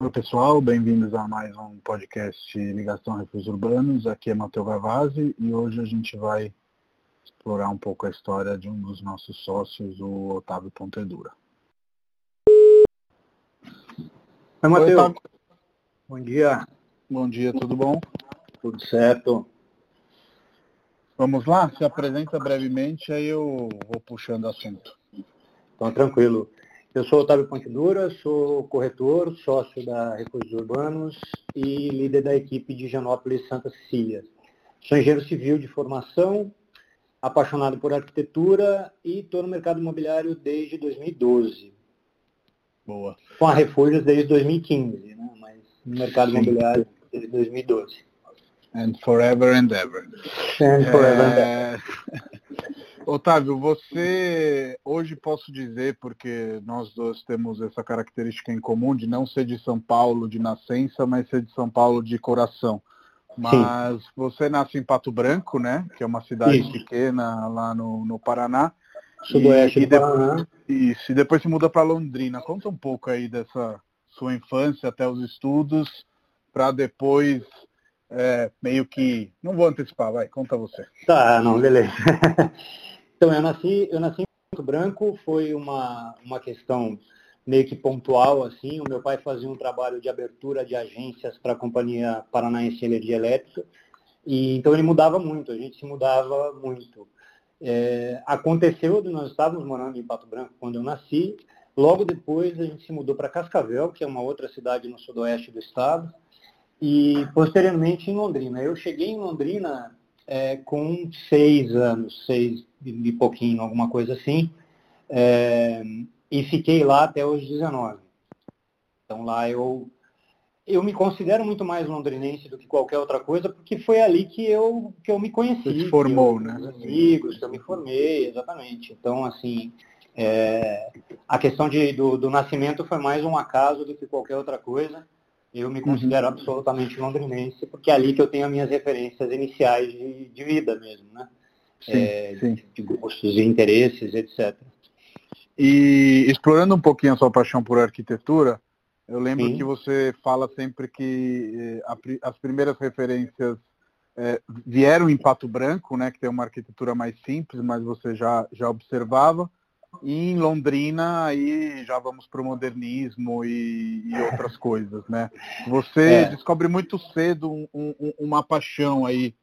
Oi, pessoal, bem-vindos a mais um podcast Ligação a Refúgios Urbanos. Aqui é Matheus Gavazzi e hoje a gente vai explorar um pouco a história de um dos nossos sócios, o Otávio Pontedura. Oi, Matheus. Bom dia. Bom dia, tudo bom? Tudo certo. Vamos lá? Se apresenta brevemente, aí eu vou puxando o assunto. Então, tranquilo. Eu sou Otávio Pontedura, sou corretor, sócio da Recursos Urbanos e líder da equipe de Janópolis Santa Cecília. Sou engenheiro civil de formação, apaixonado por arquitetura e estou no mercado imobiliário desde 2012. Boa. Com a Refúgios desde 2015, né? mas no mercado Sim. imobiliário desde 2012. And forever and ever. And forever é... and ever. Otávio, você hoje posso dizer, porque nós dois temos essa característica em comum de não ser de São Paulo de nascença, mas ser de São Paulo de coração. Mas Sim. você nasce em Pato Branco, né? Que é uma cidade Isso. pequena lá no, no Paraná. Sudoeste e, do Paraná. Isso, e depois se muda para Londrina. Conta um pouco aí dessa sua infância até os estudos, para depois é, meio que. Não vou antecipar, vai, conta você. Tá, não, beleza. Então, eu nasci, eu nasci em Pato Branco, foi uma, uma questão meio que pontual, assim. O meu pai fazia um trabalho de abertura de agências para a Companhia Paranaense de Energia Elétrica, e então ele mudava muito, a gente se mudava muito. É, aconteceu, nós estávamos morando em Pato Branco quando eu nasci, logo depois a gente se mudou para Cascavel, que é uma outra cidade no sudoeste do estado, e posteriormente em Londrina. Eu cheguei em Londrina é, com seis anos, seis e pouquinho, alguma coisa assim, é, e fiquei lá até os 19. Então lá eu eu me considero muito mais londrinense do que qualquer outra coisa, porque foi ali que eu que eu me conheci. Você se formou, eu, né? amigos, que eu me formei, exatamente. Então assim, é, a questão de, do, do nascimento foi mais um acaso do que qualquer outra coisa. Eu me considero uhum. absolutamente londrinense, porque é ali que eu tenho as minhas referências iniciais de, de vida mesmo, né? Sim, é, sim. De, gostos e interesses, etc. E explorando um pouquinho a sua paixão por arquitetura, eu lembro sim. que você fala sempre que eh, a, as primeiras referências eh, vieram em Pato Branco, né, que tem uma arquitetura mais simples, mas você já, já observava. E em Londrina, aí já vamos para o modernismo e, e, outras coisas, né? Você é. descobre muito cedo um, um, uma paixão aí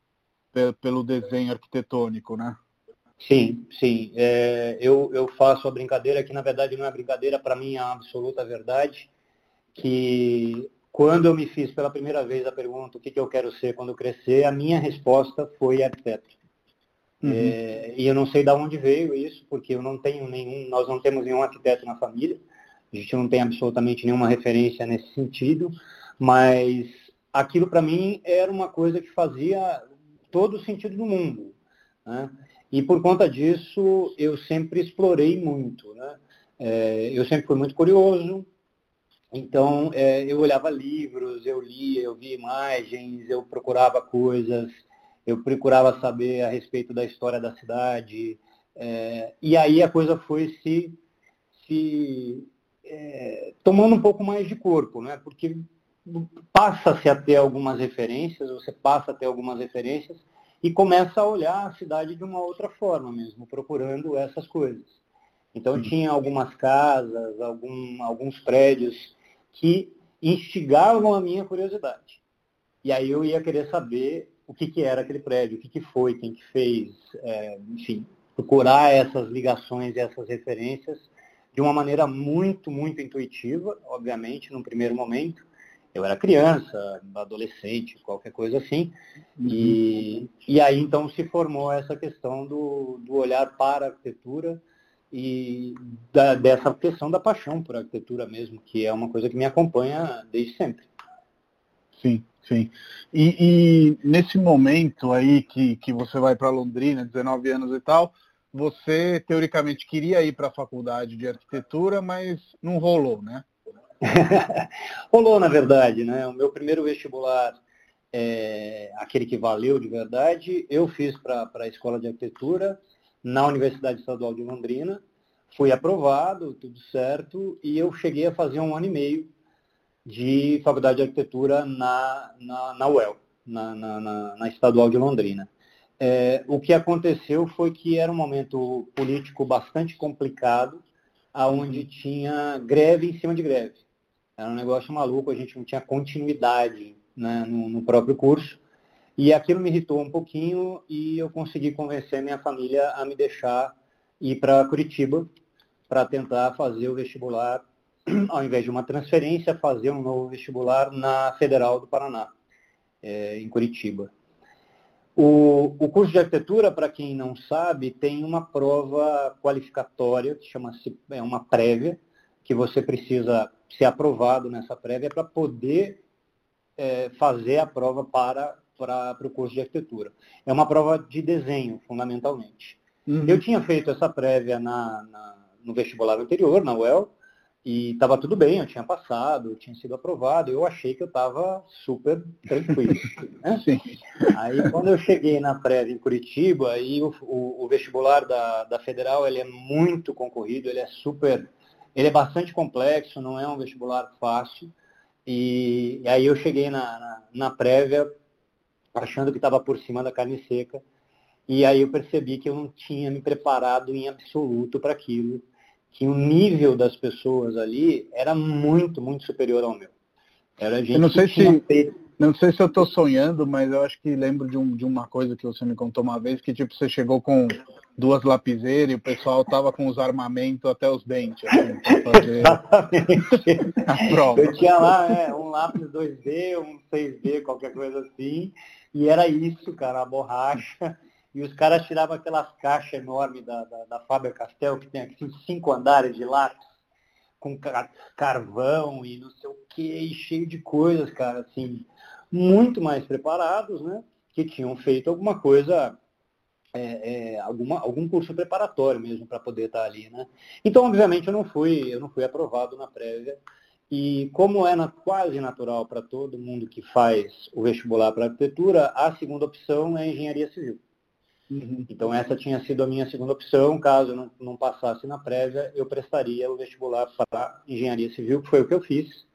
pelo desenho arquitetônico, né? Sim, sim. É, eu, eu faço a brincadeira que, na verdade, não é brincadeira, para mim é a absoluta verdade, que quando eu me fiz pela primeira vez a pergunta o que, que eu quero ser quando crescer, a minha resposta foi arquiteto. Uhum. É, e eu não sei de onde veio isso, porque eu não tenho nenhum, nós não temos nenhum arquiteto na família, a gente não tem absolutamente nenhuma referência nesse sentido, mas aquilo para mim era uma coisa que fazia todo o sentido do mundo. Né? E por conta disso eu sempre explorei muito. Né? É, eu sempre fui muito curioso, então é, eu olhava livros, eu lia, eu via imagens, eu procurava coisas, eu procurava saber a respeito da história da cidade. É, e aí a coisa foi se, se é, tomando um pouco mais de corpo, né? porque passa-se a ter algumas referências, você passa a ter algumas referências e começa a olhar a cidade de uma outra forma mesmo, procurando essas coisas. Então tinha algumas casas, algum, alguns prédios que instigavam a minha curiosidade. E aí eu ia querer saber o que, que era aquele prédio, o que, que foi, quem que fez, é, enfim, procurar essas ligações e essas referências de uma maneira muito, muito intuitiva, obviamente, num primeiro momento. Eu era criança, adolescente, qualquer coisa assim. E, e aí, então, se formou essa questão do, do olhar para a arquitetura e da, dessa questão da paixão por arquitetura mesmo, que é uma coisa que me acompanha desde sempre. Sim, sim. E, e nesse momento aí que, que você vai para Londrina, 19 anos e tal, você teoricamente queria ir para a faculdade de arquitetura, mas não rolou, né? rolou, na verdade, né? O meu primeiro vestibular, é, aquele que valeu de verdade, eu fiz para a Escola de Arquitetura na Universidade Estadual de Londrina, fui aprovado, tudo certo, e eu cheguei a fazer um ano e meio de faculdade de arquitetura na, na, na UEL, na, na, na Estadual de Londrina. É, o que aconteceu foi que era um momento político bastante complicado, aonde tinha greve em cima de greve. Era um negócio maluco, a gente não tinha continuidade né, no, no, próprio curso. E aquilo me irritou um pouquinho e eu consegui convencer minha família a me deixar ir para Curitiba para tentar fazer o vestibular, ao invés de uma transferência, fazer um novo vestibular na Federal do Paraná, é, em Curitiba. O, o curso de arquitetura, para quem não sabe, tem uma prova qualificatória, que chama-se é uma prévia, que você precisa ser aprovado nessa prévia para poder é, fazer a prova para, para, para o curso de arquitetura. É uma prova de desenho, fundamentalmente. Uhum. Eu tinha feito essa prévia na, na, no vestibular anterior, na UEL, e estava tudo bem, eu tinha passado, eu tinha sido aprovado, eu achei que eu estava super tranquilo. Né? Aí quando eu cheguei na prévia em Curitiba, aí o, o, o, vestibular da, da Federal ele é muito concorrido, ele é super, ele é bastante complexo, não é um vestibular fácil. E, e aí eu cheguei na, na, na prévia achando que estava por cima da carne seca. E aí eu percebi que eu não tinha me preparado em absoluto para aquilo que o nível das pessoas ali era muito, muito superior ao meu. Era gente eu não sei se feito... não sei se eu estou sonhando, mas eu acho que lembro de, um, de uma coisa que você me contou uma vez que tipo você chegou com duas lapiseiras e o pessoal tava com os armamentos até os dentes. Assim, fazer a prova. Eu tinha lá é, um lápis 2D, um 6D, qualquer coisa assim, e era isso, cara, a borracha e os caras tiravam aquelas caixas enormes da, da, da Faber-Castell, que tem aqui cinco andares de lápis, com carvão e não sei o que, cheio de coisas, cara, assim, muito mais preparados, né? Que tinham feito alguma coisa, é, é, alguma, algum curso preparatório mesmo para poder estar ali, né? Então, obviamente, eu não fui, eu não fui aprovado na prévia. E como é na, quase natural para todo mundo que faz o vestibular para arquitetura, a segunda opção é engenharia civil. Uhum. Então essa tinha sido a minha segunda opção, caso não, não passasse na prévia, eu prestaria o vestibular para engenharia civil, que foi o que eu fiz.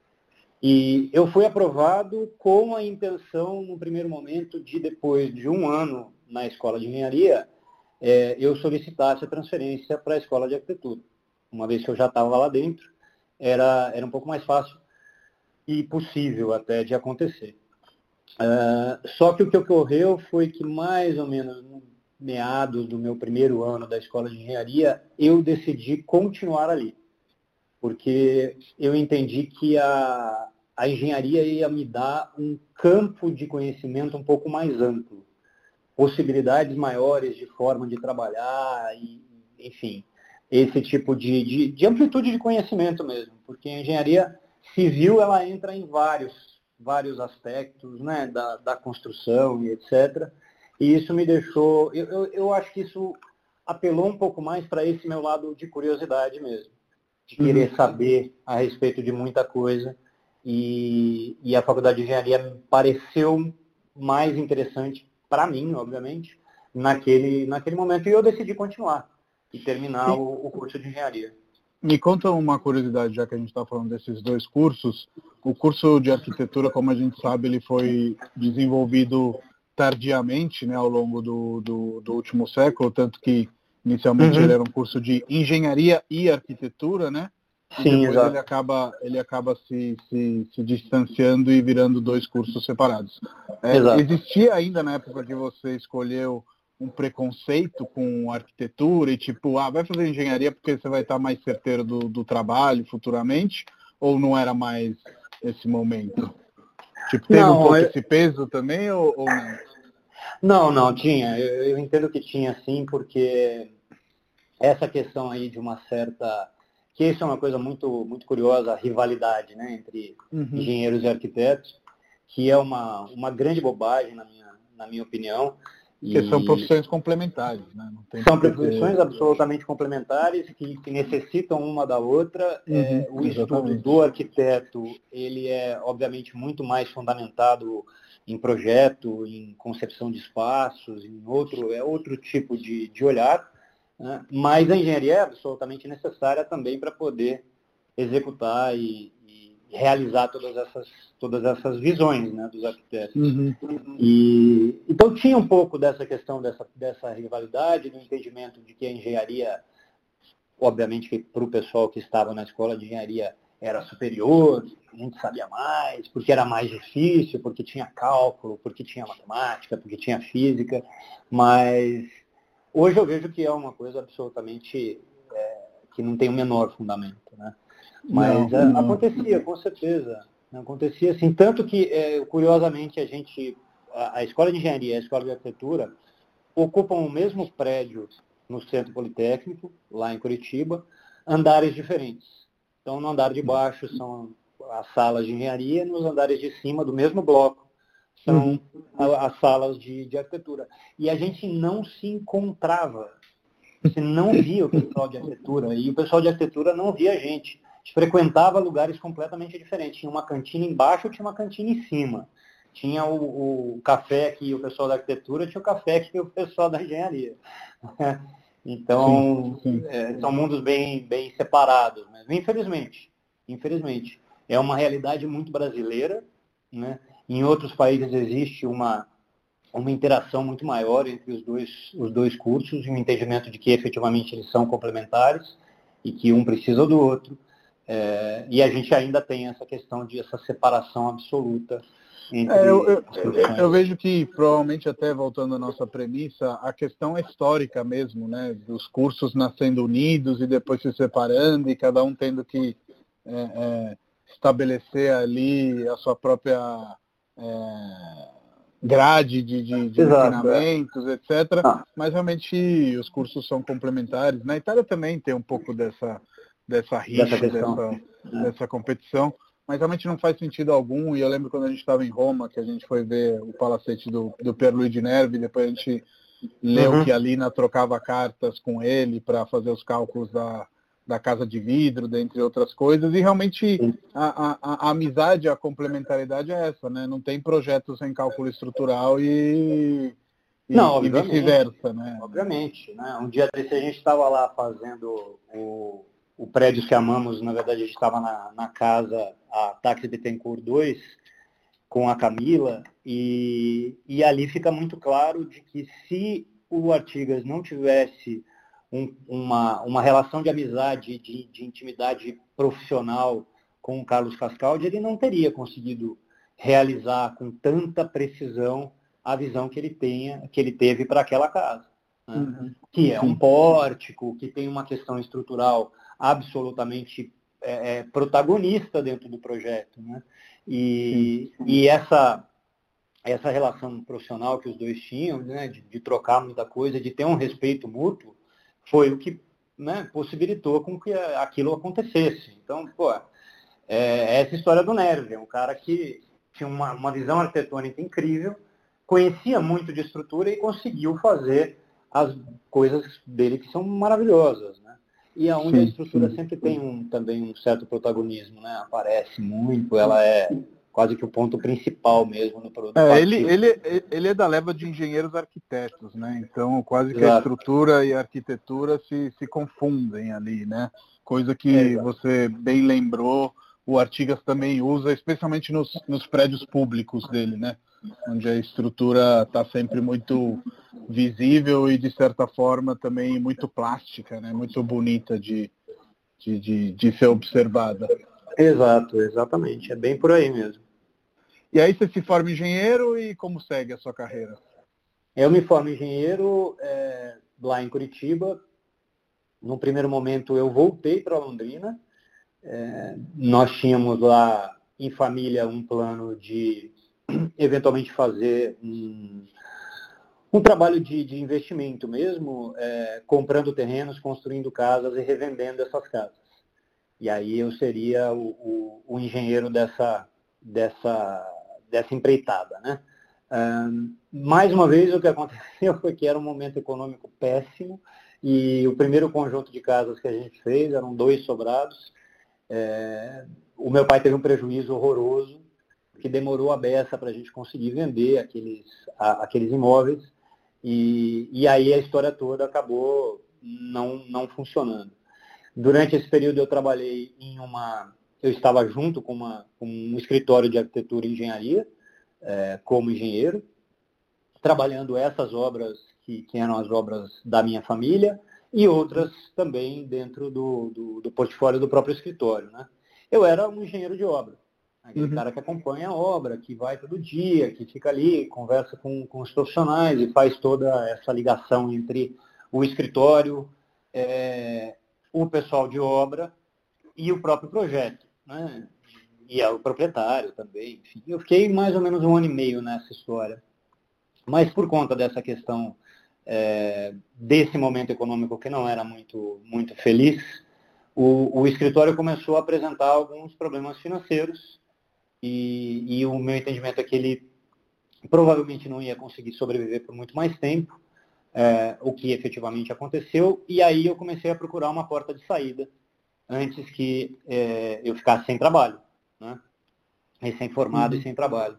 E eu fui aprovado com a intenção, no primeiro momento, de depois de um ano na escola de engenharia, é, eu solicitasse a transferência para a escola de arquitetura. Uma vez que eu já estava lá dentro, era, era um pouco mais fácil e possível até de acontecer. Uh, só que o que ocorreu foi que mais ou menos meados do meu primeiro ano da escola de engenharia, eu decidi continuar ali. Porque eu entendi que a, a engenharia ia me dar um campo de conhecimento um pouco mais amplo. Possibilidades maiores de forma de trabalhar, e, enfim, esse tipo de, de, de amplitude de conhecimento mesmo. Porque a engenharia civil ela entra em vários, vários aspectos né, da, da construção e etc e isso me deixou, eu, eu, eu acho que isso apelou um pouco mais para esse meu lado de curiosidade mesmo, de querer saber a respeito de muita coisa. E, e a faculdade de engenharia pareceu mais interessante para mim, obviamente, naquele, naquele momento. E eu decidi continuar e terminar o, o curso de engenharia. Me conta uma curiosidade, já que a gente está falando desses dois cursos. O curso de arquitetura, como a gente sabe, ele foi desenvolvido tardiamente, né, ao longo do, do, do último século, tanto que inicialmente uhum. ele era um curso de engenharia e arquitetura, né? E Sim, depois exato. ele acaba, ele acaba se, se, se, distanciando e virando dois cursos separados. É, existia ainda na época que você escolheu um preconceito com arquitetura e tipo, ah, vai fazer engenharia porque você vai estar mais certeiro do, do trabalho futuramente? Ou não era mais esse momento? Tipo, teve não, um pouco eu... esse peso também ou, ou não? Não, não, tinha. Eu, eu, entendo que tinha sim, porque essa questão aí de uma certa. Que isso é uma coisa muito, muito curiosa, a rivalidade né, entre uhum. engenheiros e arquitetos, que é uma, uma grande bobagem, na minha, na minha opinião. Porque e... são profissões complementares, né? são profissões ter... absolutamente complementares que, que, necessitam uma da outra. Uhum, é, o exatamente. estudo do arquiteto, ele é obviamente muito mais fundamentado em projeto, em concepção de espaços, em outro, é outro tipo de, de olhar, né? mas a engenharia é absolutamente necessária também para poder executar e, e, realizar todas essas, todas essas visões né, dos arquitetos. Uhum. E, então tinha um pouco dessa questão dessa, dessa rivalidade, do entendimento de que a engenharia, obviamente que para o pessoal que estava na escola de engenharia era superior, a gente sabia mais, porque era mais difícil, porque tinha cálculo, porque tinha matemática, porque tinha física, mas hoje eu vejo que é uma coisa absolutamente é, que não tem o menor fundamento. Né? Mas não, é, não. acontecia, com certeza. Acontecia assim, tanto que, é, curiosamente, a gente, a, a, Escola de Engenharia e a Escola de Arquitetura ocupam o mesmo prédio no Centro Politécnico, lá em Curitiba, andares diferentes. Então, no andar de baixo são as salas de engenharia, nos andares de cima do mesmo bloco são uhum. as salas de, de arquitetura. E a gente não se encontrava. Você não via o pessoal de arquitetura, e o pessoal de arquitetura não via a gente gente frequentava lugares completamente diferentes. Tinha uma cantina embaixo, tinha uma cantina em cima. Tinha o, o café que o pessoal da arquitetura, tinha o café que o pessoal da engenharia. Então, sim, sim. É, são mundos bem, bem separados. Mas, infelizmente, infelizmente, é uma realidade muito brasileira. Né? Em outros países existe uma, uma interação muito maior entre os dois, os dois cursos e um entendimento de que efetivamente eles são complementares e que um precisa do outro. É, e a gente ainda tem essa questão de essa separação absoluta entre é, eu, eu, eu, vejo que, provavelmente, até voltando à nossa premissa, a questão é histórica mesmo, né? Dos cursos nascendo unidos e depois se separando e cada um tendo que é, é estabelecer ali a sua própria é, grade de, de, de ensinamentos, etc. Ah. Mas realmente os cursos são complementares. Na Itália também tem um pouco dessa dessa rixa, dessa, dessa, é. dessa, competição, mas realmente não faz sentido algum. E eu lembro quando a gente estava em Roma, que a gente foi ver o palacete do, do Pierluigi Nervi, depois a gente leu uhum. que a Lina trocava cartas com ele para fazer os cálculos da, da casa de vidro, dentre outras coisas, e realmente a, a, a, amizade, a complementaridade é essa, né? Não tem projetos sem cálculo estrutural e, e, não, e vice-versa, né? Obviamente, né? Um dia desse a gente estava lá fazendo o, o prédio que amamos, na verdade, a gente estava na, na casa, a Táxi Bittencourt 2, com a Camila, e, e ali fica muito claro de que se o Artigas não tivesse um, uma, uma relação de amizade, de, de intimidade profissional com o Carlos Cascaldi, ele não teria conseguido realizar com tanta precisão a visão que ele tenha, que ele teve para aquela casa. Né? Uhum. Que é um pórtico, que tem uma questão estrutural absolutamente é, é, protagonista dentro do projeto. Né? E, e essa, essa relação profissional que os dois tinham, né, de, de, trocar muita coisa, de ter um respeito mútuo, foi o que né, possibilitou com que aquilo acontecesse. Então, pô, é, é essa história do Nerve, é um cara que tinha uma, uma visão arquitetônica incrível, conhecia muito de estrutura e conseguiu fazer as coisas dele que são maravilhosas. E aonde sim, a estrutura sempre tem um, também um certo protagonismo, né? Aparece muito, ela é quase que o ponto principal mesmo no produto. É, ele, ele, ele é da leva de engenheiros arquitetos, né? Então quase que Exato. a estrutura e a arquitetura se, se confundem ali, né? Coisa que é, você bem lembrou, o Artigas também usa, especialmente nos, nos prédios públicos dele, né? Onde a estrutura está sempre muito visível e, de certa forma, também muito plástica, né? muito bonita de, de, de, de ser observada. Exato, exatamente. É bem por aí mesmo. E aí você se forma engenheiro e como segue a sua carreira? Eu me formo engenheiro é, lá em Curitiba. No primeiro momento eu voltei para Londrina. É, nós tínhamos lá em família um plano de eventualmente fazer um, um trabalho de, de investimento mesmo, é, comprando terrenos, construindo casas e revendendo essas casas. E aí eu seria o, o, o engenheiro dessa, dessa, dessa empreitada. Né? Um, mais uma vez, o que aconteceu foi que era um momento econômico péssimo e o primeiro conjunto de casas que a gente fez eram dois sobrados. É, o meu pai teve um prejuízo horroroso, que demorou a beça para a gente conseguir vender aqueles, a, aqueles imóveis. E, e aí a história toda acabou não, não funcionando. Durante esse período eu trabalhei em uma, eu estava junto com, uma, com um escritório de arquitetura e engenharia, é, como engenheiro, trabalhando essas obras que, que, eram as obras da minha família e outras também dentro do, do, do portfólio do próprio escritório. Né? Eu era um engenheiro de obra, aquele uhum. cara que acompanha a obra, que vai todo dia, que fica ali, conversa com, com os profissionais e faz toda essa ligação entre o escritório, é, o pessoal de obra e o próprio projeto. Né? E é o proprietário também. Enfim, eu fiquei mais ou menos um ano e meio nessa história. Mas por conta dessa questão é, desse momento econômico que não era muito, muito feliz, o, o escritório começou a apresentar alguns problemas financeiros e, e o meu entendimento é que ele provavelmente não ia conseguir sobreviver por muito mais tempo, é, o que efetivamente aconteceu, e aí eu comecei a procurar uma porta de saída antes que é, eu ficasse sem trabalho, né? recém-formado uhum. e sem trabalho.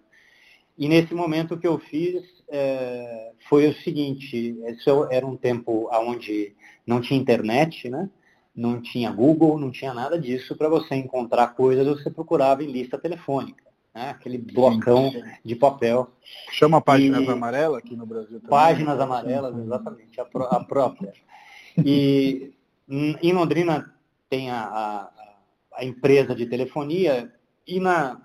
E nesse momento o que eu fiz é, foi o seguinte, esse era um tempo onde não tinha internet, né? Não tinha Google, não tinha nada disso. Para você encontrar coisas, você procurava em lista telefônica. Né? Aquele blocão sim, de papel. Chama Páginas e... Amarelas aqui no Brasil também. Páginas Amarelas, exatamente, a, a própria. E em Londrina tem a, a, a, empresa de telefonia e na,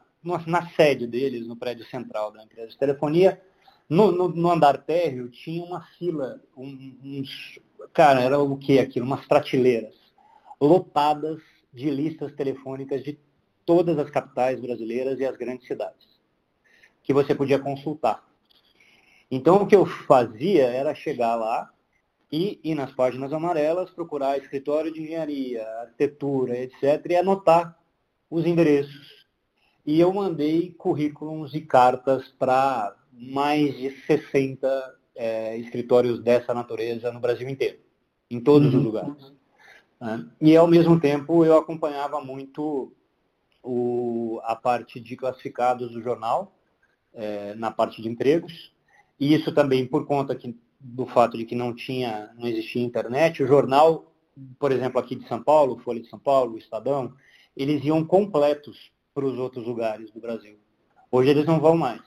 na sede deles, no prédio central da empresa de telefonia, no, no, no andar térreo tinha uma fila, um, uns, cara, era o que aquilo? Umas prateleiras lotadas de listas telefônicas de todas as capitais brasileiras e as grandes cidades, que você podia consultar. Então, o que eu fazia era chegar lá e ir nas páginas amarelas, procurar escritório de engenharia, arquitetura, etc., e anotar os endereços. E eu mandei currículos e cartas para mais de 60 é, escritórios dessa natureza no Brasil inteiro, em todos uhum. os lugares. Né? E, ao mesmo tempo, eu acompanhava muito o, a parte de classificados do jornal, é, na parte de empregos, e isso também por conta que, do fato de que não tinha, não existia internet, o jornal, por exemplo, aqui de São Paulo, Folha de São Paulo, Estadão, eles iam completos para os outros lugares do Brasil. Hoje eles não vão mais.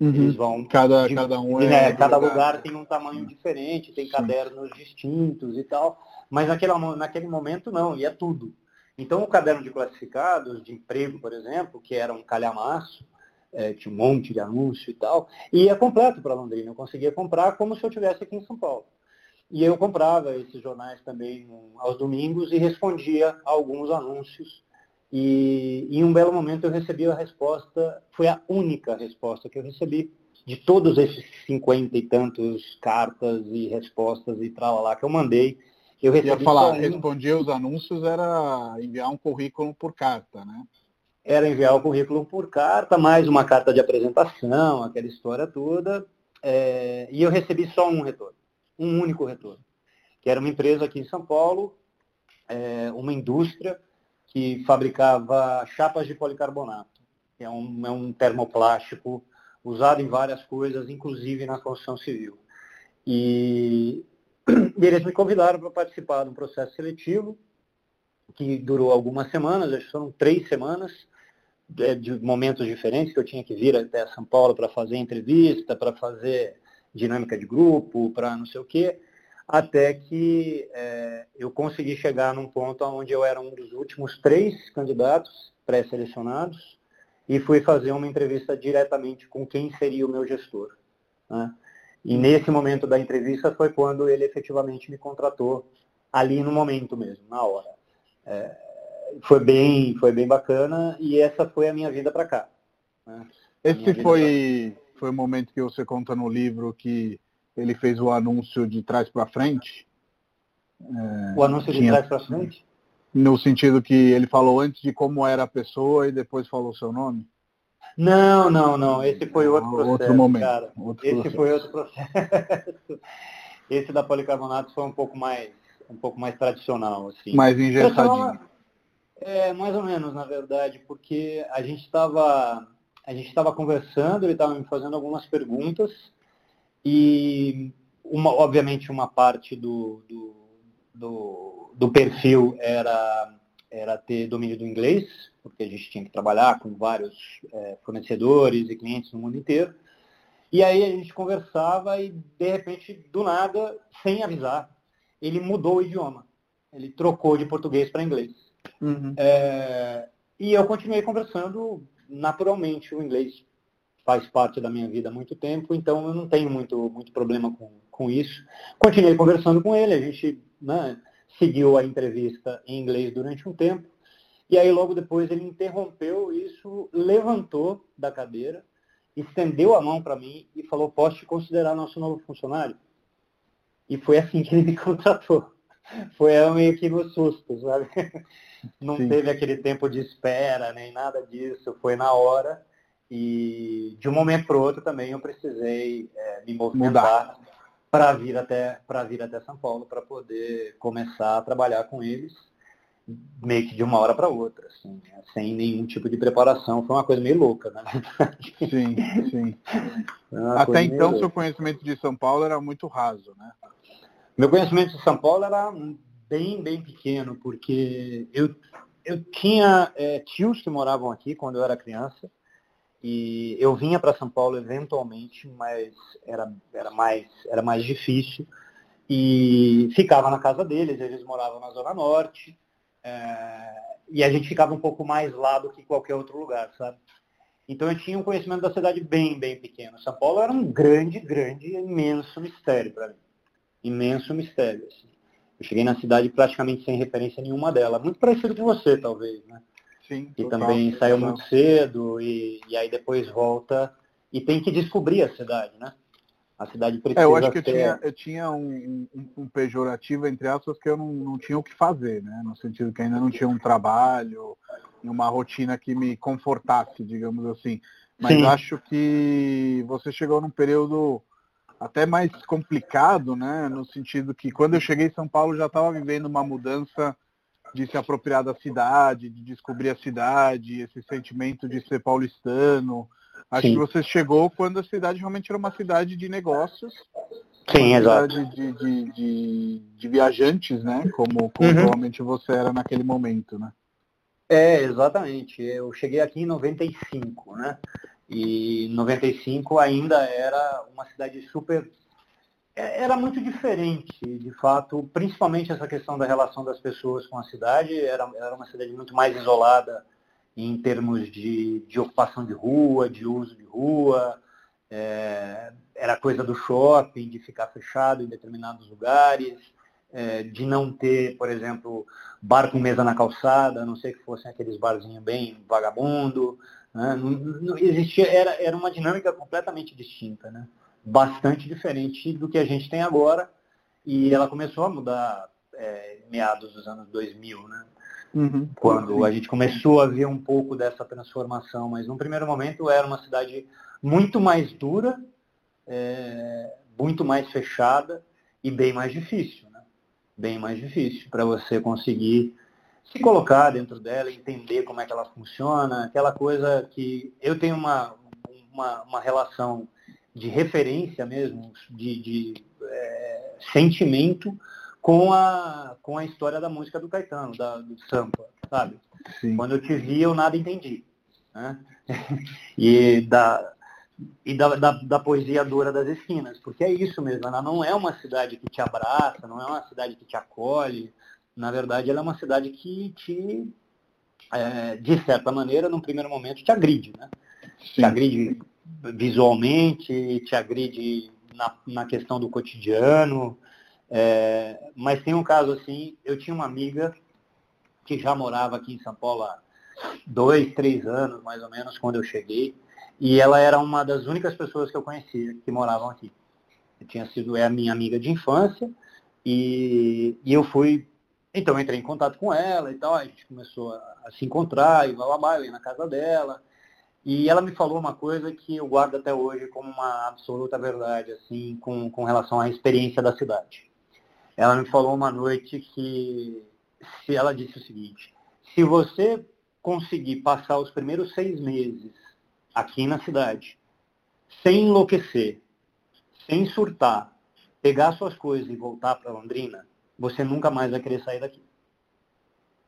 Uhum. Eles vão. Cada, de, cada um é. Né, cada lugar, lugar tem um tamanho diferente, tem Sim. cadernos distintos e tal. Mas naquele, naquele momento não, é tudo. Então o caderno de classificados, de emprego, por exemplo, que era um calhamaço, é, tinha um monte de anúncio e tal, ia completo para Londrina. Eu conseguia comprar como se eu estivesse aqui em São Paulo. E eu comprava esses jornais também aos domingos e respondia a alguns anúncios. E em um belo momento eu recebi a resposta, foi a única resposta que eu recebi de todos esses cinquenta e tantos cartas e respostas e tal lá que eu mandei eu recebi Ia falar, responder os anúncios era enviar um currículo por carta, né? Era enviar o currículo por carta, mais uma carta de apresentação, aquela história toda. É, e eu recebi só um retorno, um único retorno, que era uma empresa aqui em São Paulo, é, uma indústria que fabricava chapas de policarbonato, que é um, é um termoplástico usado em várias coisas, inclusive na construção civil. E e eles me convidaram para participar de um processo seletivo que durou algumas semanas, acho que foram três semanas, é, de momentos diferentes, que eu tinha que vir até São Paulo para fazer entrevista, para fazer dinâmica de grupo, para não sei o quê, até que é, eu consegui chegar num ponto onde eu era um dos últimos três candidatos pré-selecionados e fui fazer uma entrevista diretamente com quem seria o meu gestor. Né? E nesse momento da entrevista foi quando ele efetivamente me contratou, ali no momento mesmo, na hora. É, foi bem, foi bem bacana e essa foi a minha vida para cá. Né? Esse foi, pra... foi o momento que você conta no livro que ele fez o anúncio de trás para frente? É, o anúncio tinha... de trás para frente? No sentido que ele falou antes de como era a pessoa e depois falou seu nome? Não, não, não. Esse foi outro processo, outro momento, cara. Outro Esse processo. foi outro processo. Esse da policarbonato foi um pouco mais, um pouco mais tradicional, assim. Mais engessadinho. É, mais ou menos, na verdade, porque a gente estava a gente estava conversando, ele estava me fazendo algumas perguntas e uma, obviamente uma parte do, do, do, do perfil era era ter domínio do inglês, porque a gente tinha que trabalhar com vários é, fornecedores e clientes no mundo inteiro. E aí a gente conversava e, de repente, do nada, sem avisar, ele mudou o idioma. Ele trocou de português para inglês. Uhum. É, e eu continuei conversando naturalmente. O inglês faz parte da minha vida há muito tempo, então eu não tenho muito, muito problema com, com isso. Continuei conversando com ele, a gente né, seguiu a entrevista em inglês durante um tempo. E aí logo depois ele interrompeu isso, levantou da cadeira, estendeu a mão para mim e falou, posso te considerar nosso novo funcionário? E foi assim que ele me contratou. Foi meio que no susto, sabe? Não Sim. teve aquele tempo de espera, nem nada disso. Foi na hora. E de um momento para o outro também eu precisei é, me movimentar para vir até para vir até São Paulo para poder começar a trabalhar com eles meio que de uma hora para outra, assim, né? sem nenhum tipo de preparação. Foi uma coisa meio louca, na verdade. Sim, sim. Até então, seu conhecimento de São Paulo era muito raso, né? Meu conhecimento de São Paulo era bem, bem pequeno, porque eu, eu tinha é, tios que moravam aqui quando eu era criança, e eu vinha para São Paulo eventualmente, mas era, era, mais, era mais difícil, e ficava na casa deles, eles moravam na Zona Norte, é, e a gente ficava um pouco mais lá do que qualquer outro lugar, sabe? Então eu tinha um conhecimento da cidade bem, bem pequeno. São Paulo era um grande, grande, imenso mistério para mim imenso mistério. Assim. Eu cheguei na cidade praticamente sem referência nenhuma dela. Muito parecido com você, talvez, né? Sim. E também saiu muito cedo e, e aí depois volta e tem que descobrir a cidade, né? A cidade precisa é, eu acho que ter... eu tinha, eu tinha um, um, um, pejorativo, entre aspas, que eu não, não tinha o que fazer, né? No sentido que ainda não tinha um trabalho, uma rotina que me confortasse, digamos assim. Mas Sim. acho que você chegou num período até mais complicado, né? No sentido que quando eu cheguei em São Paulo já estava vivendo uma mudança de se apropriar da cidade, de descobrir a cidade, esse sentimento de ser paulistano. Acho Sim. que você chegou quando a cidade realmente era uma cidade de negócios. Sim, uma exato. cidade de, de, de, de, viajantes, né? Como, como uhum. provavelmente você era naquele momento, né? É, exatamente. Eu cheguei aqui em 95, né? E 95 ainda era uma cidade super. É, era muito diferente, de fato, principalmente essa questão da relação das pessoas com a cidade. Era, era uma cidade muito mais isolada em termos de, de ocupação de rua, de uso de rua. É, era coisa do shopping, de ficar fechado em determinados lugares, é, de não ter, por exemplo, bar com mesa na calçada, a não ser que fossem aqueles barzinhos bem vagabundo. Né? Não, não, existia, era, era uma dinâmica completamente distinta, né? Bastante diferente do que a gente tem agora. E ela começou a mudar é, meados dos anos 2000, né? Uhum. quando a gente começou a ver um pouco dessa transformação. Mas no primeiro momento era uma cidade muito mais dura, é, muito mais fechada e bem mais difícil. Né? Bem mais difícil para você conseguir se colocar dentro dela, entender como é que ela funciona, aquela coisa que eu tenho uma, uma, uma relação de referência mesmo, de, de é, sentimento com a, com a história da música do Caetano, da, do Sampa, sabe? Sim. Quando eu te vi, eu nada entendi. Né? e da, e da, da, da, poesia dura das esquinas, porque é isso mesmo, ela não é uma cidade que te abraça, não é uma cidade que te acolhe, na verdade, ela é uma cidade que te, é, de certa maneira, num primeiro momento, te agride, né? Te agride visualmente, te agride na, na questão do cotidiano. É, mas tem um caso assim, eu tinha uma amiga que já morava aqui em São Paulo há dois, três anos, mais ou menos, quando eu cheguei, e ela era uma das únicas pessoas que eu conhecia que moravam aqui. Eu tinha sido é a minha amiga de infância, e, e eu fui então eu entrei em contato com ela e tal, a gente começou a, a se encontrar e blá, blá, blá, eu ia na casa dela. E ela me falou uma coisa que eu guardo até hoje como uma absoluta verdade, assim, com, com relação à experiência da cidade. Ela me falou uma noite que se ela disse o seguinte, se você conseguir passar os primeiros seis meses aqui na cidade, sem enlouquecer, sem surtar, pegar suas coisas e voltar para Londrina, você nunca mais vai querer sair daqui.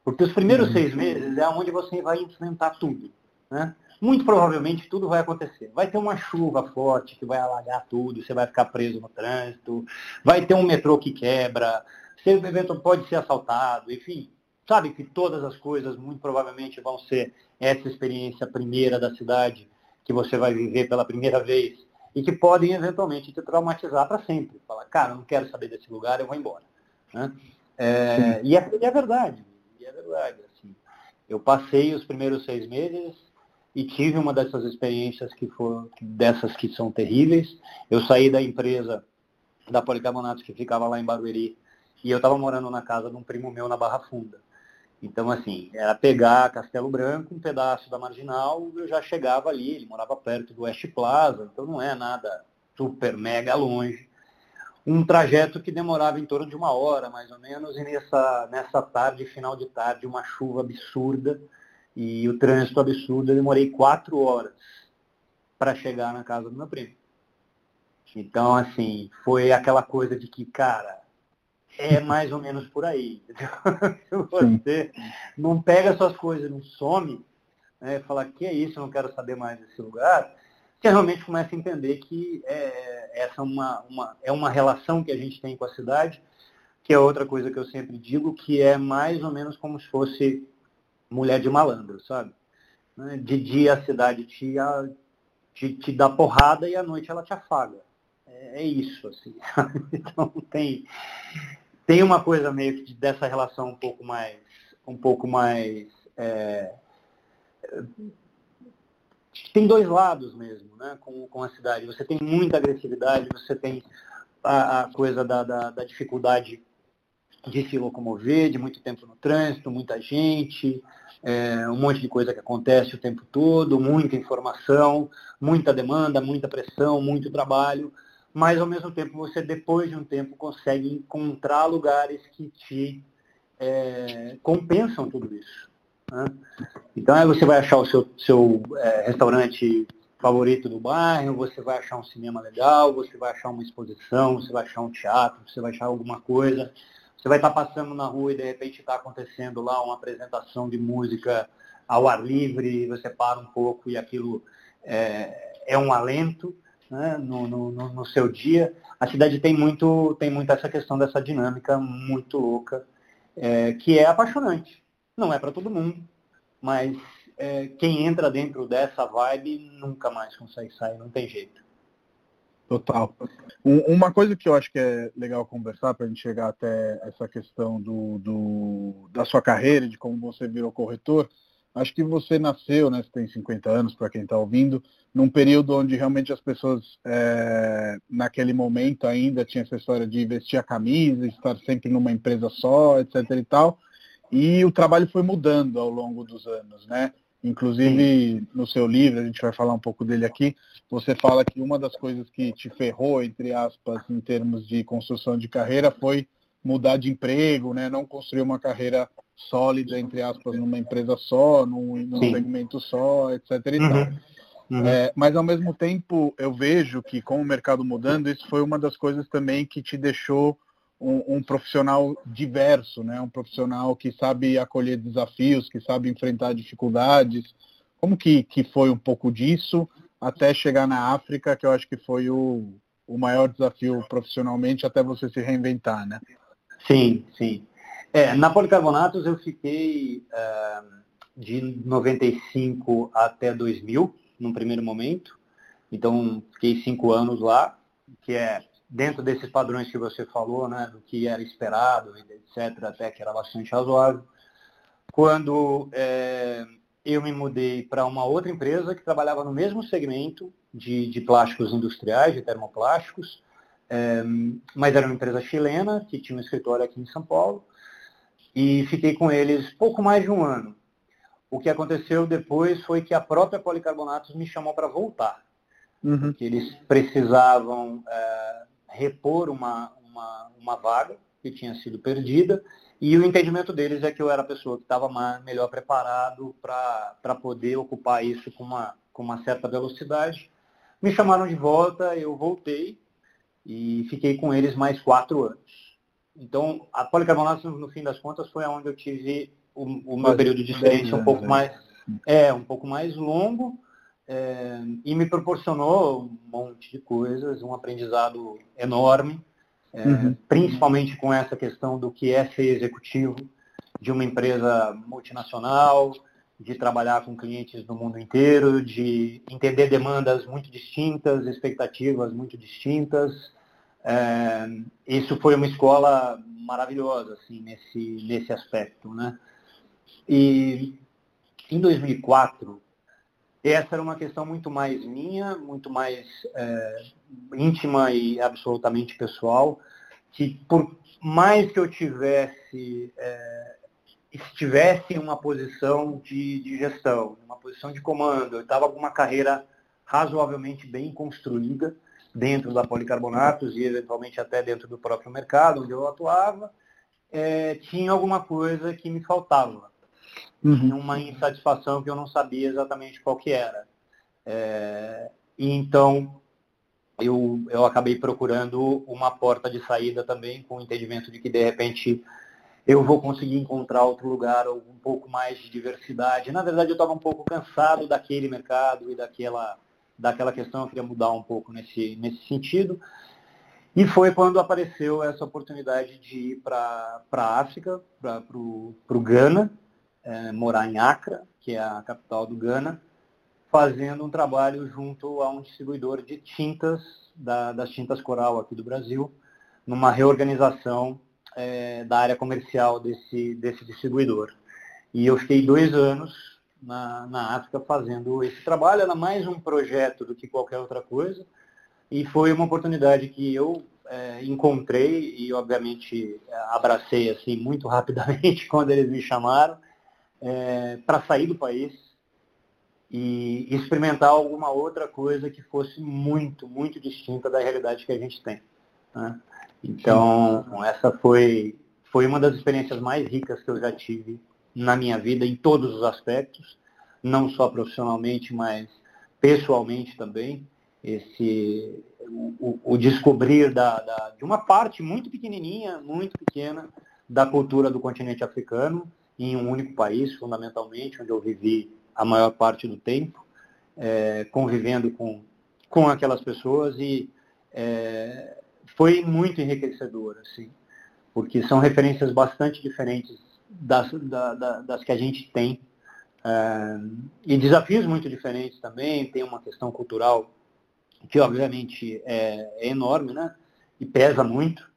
Porque os primeiros uhum. seis meses é onde você vai enfrentar tudo. Né? Muito provavelmente tudo vai acontecer. Vai ter uma chuva forte que vai alagar tudo, você vai ficar preso no trânsito, vai ter um metrô que quebra, você evento pode ser assaltado, enfim. Sabe que todas as coisas muito provavelmente vão ser essa experiência primeira da cidade que você vai viver pela primeira vez e que podem eventualmente te traumatizar para sempre. Falar, cara, eu não quero saber desse lugar, eu vou embora. Né? É, e, é, e é verdade é verdade. Assim, eu passei os primeiros seis meses e tive uma dessas experiências que foram dessas que são terríveis. Eu saí da empresa da Policarbonatos que ficava lá em Barueri e eu estava morando na casa de um primo meu na Barra Funda. Então, assim, era pegar Castelo Branco, um pedaço da Marginal, eu já chegava ali, ele morava perto do West Plaza, então não é nada super mega longe um trajeto que demorava em torno de uma hora, mais ou menos, e nessa, nessa tarde, final de tarde, uma chuva absurda e o trânsito absurdo, eu demorei quatro horas para chegar na casa do meu primo. Então, assim, foi aquela coisa de que, cara, é mais ou menos por aí. Se você não pega suas coisas, não some, né, fala, que é isso, eu não quero saber mais desse lugar, você realmente começa a entender que é, essa é uma, uma, é uma relação que a gente tem com a cidade, que é outra coisa que eu sempre digo, que é mais ou menos como se fosse mulher de malandro, sabe? Né, de dia a cidade te, te, te dá porrada e à noite ela te afaga. É, é isso, assim. Então tem, tem uma coisa meio que dessa relação um pouco mais, um pouco mais é, tem dois lados mesmo, né, com, com a cidade. Você tem muita agressividade, você tem a, a coisa da, da, da, dificuldade de se locomover, de muito tempo no trânsito, muita gente, é, um monte de coisa que acontece o tempo todo, muita informação, muita demanda, muita pressão, muito trabalho, mas ao mesmo tempo você, depois de um tempo, consegue encontrar lugares que te é, compensam tudo isso. Né? Então aí você vai achar o seu, seu é, restaurante favorito do bairro, você vai achar um cinema legal, você vai achar uma exposição, você vai achar um teatro, você vai achar alguma coisa. Você vai estar passando na rua e de repente está acontecendo lá uma apresentação de música ao ar livre, você para um pouco e aquilo é, é um alento né, no, no, no, seu dia. A cidade tem muito, tem muito essa questão dessa dinâmica muito louca, é, que é apaixonante. Não é para todo mundo, mas é, quem entra dentro dessa vibe nunca mais consegue sair, não tem jeito. Total. Um, uma coisa que eu acho que é legal conversar para a gente chegar até essa questão do, do, da sua carreira, de como você virou corretor, acho que você nasceu, né, você tem 50 anos, para quem está ouvindo, num período onde realmente as pessoas, é, naquele momento ainda, tinha essa história de vestir a camisa, estar sempre numa empresa só, etc e tal, e o trabalho foi mudando ao longo dos anos, né? Inclusive, Sim. no seu livro, a gente vai falar um pouco dele aqui, você fala que uma das coisas que te ferrou, entre aspas, em termos de construção de carreira, foi mudar de emprego, né? não construir uma carreira sólida, entre aspas, numa empresa só, num, num segmento só, etc. E uhum. tal. Uhum. É, mas ao mesmo tempo eu vejo que com o mercado mudando, isso foi uma das coisas também que te deixou um, um, profissional diverso, né? um profissional que sabe acolher desafios, que sabe enfrentar dificuldades. Como que, que foi um pouco disso até chegar na África, que eu acho que foi o, o maior desafio profissionalmente até você se reinventar, né? Sim, sim. É, na Policarbonatos eu fiquei uh, de 95 até 2000, num primeiro momento. Então, fiquei cinco anos lá, que é dentro desses padrões que você falou, né, do que era esperado, etc., até que era bastante razoável. Quando é, eu me mudei para uma outra empresa que trabalhava no mesmo segmento de, de plásticos industriais, de termoplásticos, é, mas era uma empresa chilena que tinha um escritório aqui em São Paulo, e fiquei com eles pouco mais de um ano. O que aconteceu depois foi que a própria Policarbonatos me chamou para voltar. Uhum. Que eles precisavam é, repor uma, uma, uma vaga que tinha sido perdida, e o entendimento deles é que eu era a pessoa que estava melhor preparado para poder ocupar isso com uma, com uma certa velocidade. Me chamaram de volta, eu voltei e fiquei com eles mais quatro anos. Então, a policarbonato, no fim das contas, foi onde eu tive o, o meu período de experiência um pouco né? mais é um pouco mais longo é, e me proporcionou um monte de coisas, um aprendizado enorme, é, uhum. principalmente com essa questão do que é ser executivo de uma empresa multinacional, de trabalhar com clientes do mundo inteiro, de entender demandas muito distintas, expectativas muito distintas. É, isso foi uma escola maravilhosa assim nesse nesse aspecto, né? E em 2004 essa era uma questão muito mais minha, muito mais é, íntima e absolutamente pessoal, que por mais que eu tivesse é, estivesse em uma posição de, de gestão, uma posição de comando, eu estava com uma carreira razoavelmente bem construída dentro da Policarbonatos e eventualmente até dentro do próprio mercado onde eu atuava, é, tinha alguma coisa que me faltava. Uhum. Uma insatisfação que eu não sabia exatamente qual que era. É, e então eu, eu acabei procurando uma porta de saída também, com o entendimento de que de repente eu vou conseguir encontrar outro lugar, um pouco mais de diversidade. Na verdade, eu estava um pouco cansado daquele mercado e daquela, daquela questão, eu queria mudar um pouco nesse, nesse sentido. E foi quando apareceu essa oportunidade de ir para a África, para o Ghana, é, morar em Accra, que é a capital do Ghana, fazendo um trabalho junto a um distribuidor de tintas, da, das tintas coral aqui do Brasil, numa reorganização é, da área comercial desse, desse distribuidor. E eu fiquei dois anos na, na África fazendo esse trabalho, era mais um projeto do que qualquer outra coisa, e foi uma oportunidade que eu é, encontrei e, obviamente, abracei assim muito rapidamente quando eles me chamaram é, para sair do país e experimentar alguma outra coisa que fosse muito, muito distinta da realidade que a gente tem. Né? Então, essa foi, foi uma das experiências mais ricas que eu já tive na minha vida, em todos os aspectos, não só profissionalmente, mas pessoalmente também. Esse, o, o descobrir da, da, de uma parte muito pequenininha, muito pequena, da cultura do continente africano, em um único país, fundamentalmente, onde eu vivi a maior parte do tempo, é, convivendo com, com aquelas pessoas e é, foi muito enriquecedor, assim, porque são referências bastante diferentes das, da, da, das que a gente tem. É, e desafios muito diferentes também, tem uma questão cultural que obviamente é, é enorme, né? E pesa muito.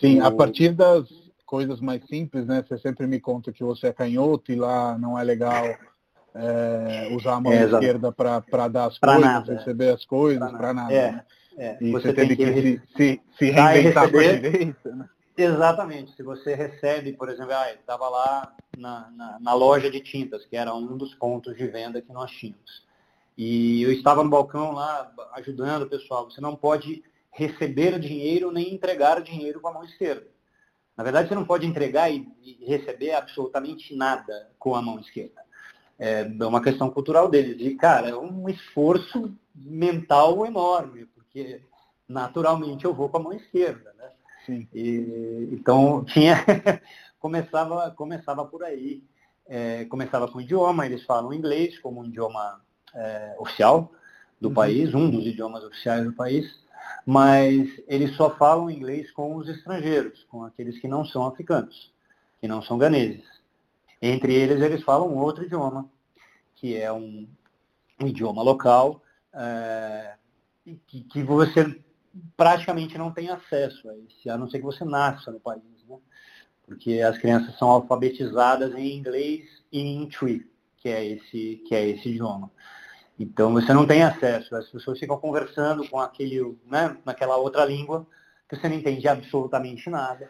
Sim, o... a partir das coisas mais simples, né? Você sempre me conta que você é canhoto e lá não é legal é, usar a mão é, esquerda para dar as pra coisas, nada, receber as coisas, para nada. É. Né? É, e você, você teve que, que se, se, se reinventar para a direita. Né? Exatamente. Se você recebe, por exemplo, ah, estava lá na, na, na, loja de tintas, que era um dos pontos de venda que nós tínhamos. E eu estava no balcão lá ajudando o pessoal. Você não pode receber dinheiro nem entregar dinheiro com a mão esquerda. Na verdade, você não pode entregar e, e receber absolutamente nada com a mão esquerda. É, é uma questão cultural deles. E, cara, é um esforço mental enorme, porque naturalmente eu vou com a mão esquerda, né? Sim. E, então tinha começava começava por aí, é, começava com o idioma, eles falam inglês como um idioma é, oficial do uhum. país, um dos idiomas oficiais do país, mas eles só falam inglês com os estrangeiros, com aqueles que não são africanos, que não são ganeses. Entre eles eles falam outro idioma, que é um, um idioma local, é, que, que você praticamente não tem acesso a esse, a não ser que você nasça no país, né? Porque as crianças são alfabetizadas em inglês e em Twi, que é esse, que é esse idioma. Então você não tem acesso, as pessoas ficam conversando com aquele, né, naquela outra língua que você não entende absolutamente nada.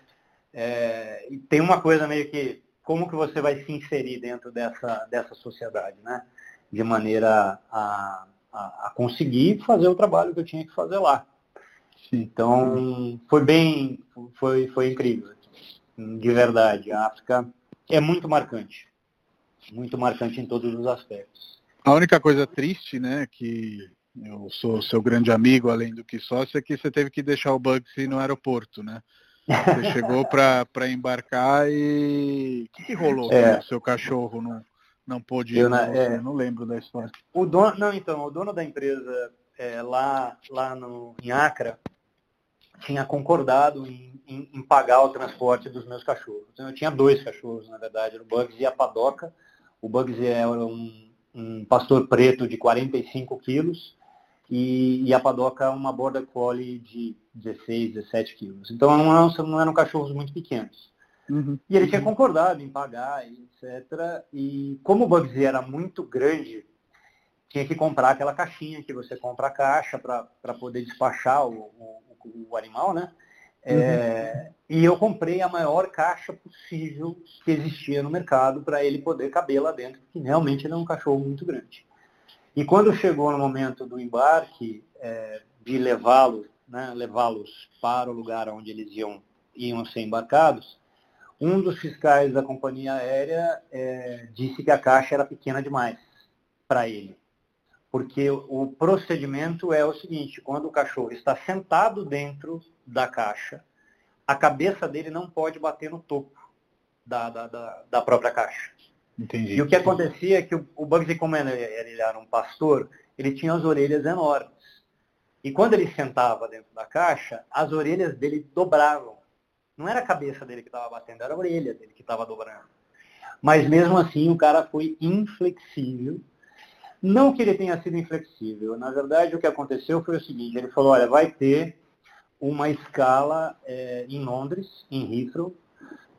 É, e tem uma coisa meio que como que você vai se inserir dentro dessa, dessa sociedade, né? De maneira a a, a, conseguir fazer o trabalho que eu tinha que fazer lá. Então, foi bem, foi, foi incrível. De verdade, a África é muito marcante. Muito marcante em todos os aspectos. A única coisa triste, né, que eu sou seu grande amigo, além do que sócio, é que você teve que deixar o Bugsy no aeroporto, né? Você chegou para embarcar e o que, que rolou é. o seu cachorro não, não pôde ir? Eu, é, não lembro da história. O dono, não, então, o dono da empresa é, lá, lá no, em Acre tinha concordado em, em, em, pagar o transporte dos meus cachorros. Então, eu tinha dois cachorros, na verdade, o Bugs e a Padoca. O Bugs é um, um pastor preto de 45 quilos e, e a Padoca uma Border Collie de 16, 17 quilos. Então não eram, não eram cachorros muito pequenos. Uhum. E ele tinha concordado em pagar, etc. E como o Bugsy era muito grande, tinha que comprar aquela caixinha que você compra a caixa para poder despachar o, o, o animal, né? É, uhum. E eu comprei a maior caixa possível que existia no mercado para ele poder caber lá dentro, porque realmente ele é um cachorro muito grande. E quando chegou no momento do embarque, é, de levá-lo, né, levá-los para o lugar onde eles iam, iam ser embarcados, um dos fiscais da companhia aérea é, disse que a caixa era pequena demais para ele. Porque o procedimento é o seguinte, quando o cachorro está sentado dentro da caixa, a cabeça dele não pode bater no topo da, da, da, da própria caixa. Entendi. E o que acontecia é que o, o Bugsy, como ele, ele era um pastor, ele tinha as orelhas enormes. E quando ele sentava dentro da caixa, as orelhas dele dobravam. Não era a cabeça dele que estava batendo, era a orelha dele que estava dobrando. Mas mesmo assim, o cara foi inflexível. Não que ele tenha sido inflexível. Na verdade, o que aconteceu foi o seguinte: ele falou, olha, vai ter uma escala é, em Londres, em Heathrow,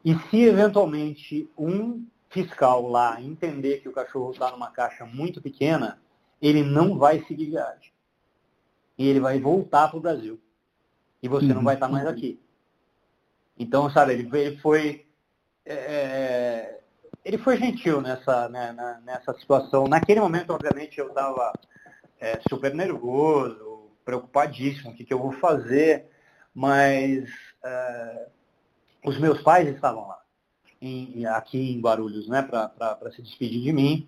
e se eventualmente um fiscal lá entender que o cachorro está numa caixa muito pequena, ele não vai seguir viagem. E ele vai voltar para o Brasil. E você uhum. não vai estar tá mais aqui. Então, sabe, ele, foi. É, ele foi gentil nessa, né, nessa situação. Naquele momento, obviamente, eu estava é, super nervoso, preocupadíssimo, o que, que eu vou fazer, mas é, os meus pais estavam lá em, aqui em Guarulhos, né, para se despedir de mim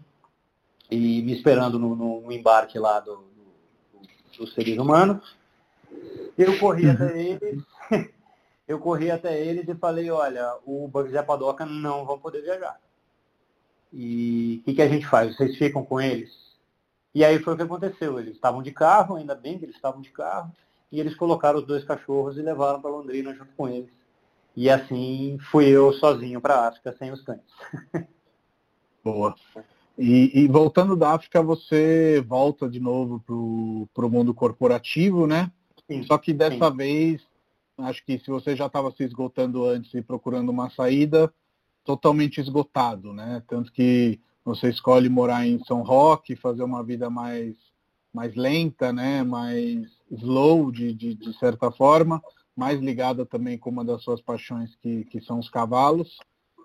e me esperando no, no, embarque lá do, do, dos seres humanos. Eu corri até uhum. eles, eu corri até eles e falei, olha, o Bugs e a Padoca não vão poder viajar. E o que, que a gente faz? Vocês ficam com eles? E aí foi o que aconteceu. Eles estavam de carro, ainda bem que eles estavam de carro, e eles colocaram os dois cachorros e levaram para Londrina junto com eles. E assim fui eu sozinho para a África sem os cães. Boa. E, e, voltando da África, você volta de novo para o mundo corporativo, né? Sim, Só que dessa sim. vez, acho que se você já estava se esgotando antes e procurando uma saída, totalmente esgotado, né? Tanto que você escolhe morar em São Roque, fazer uma vida mais, mais lenta, né? Mais slow, de, de, de certa forma mais ligada também com uma das suas paixões, que, que são os cavalos.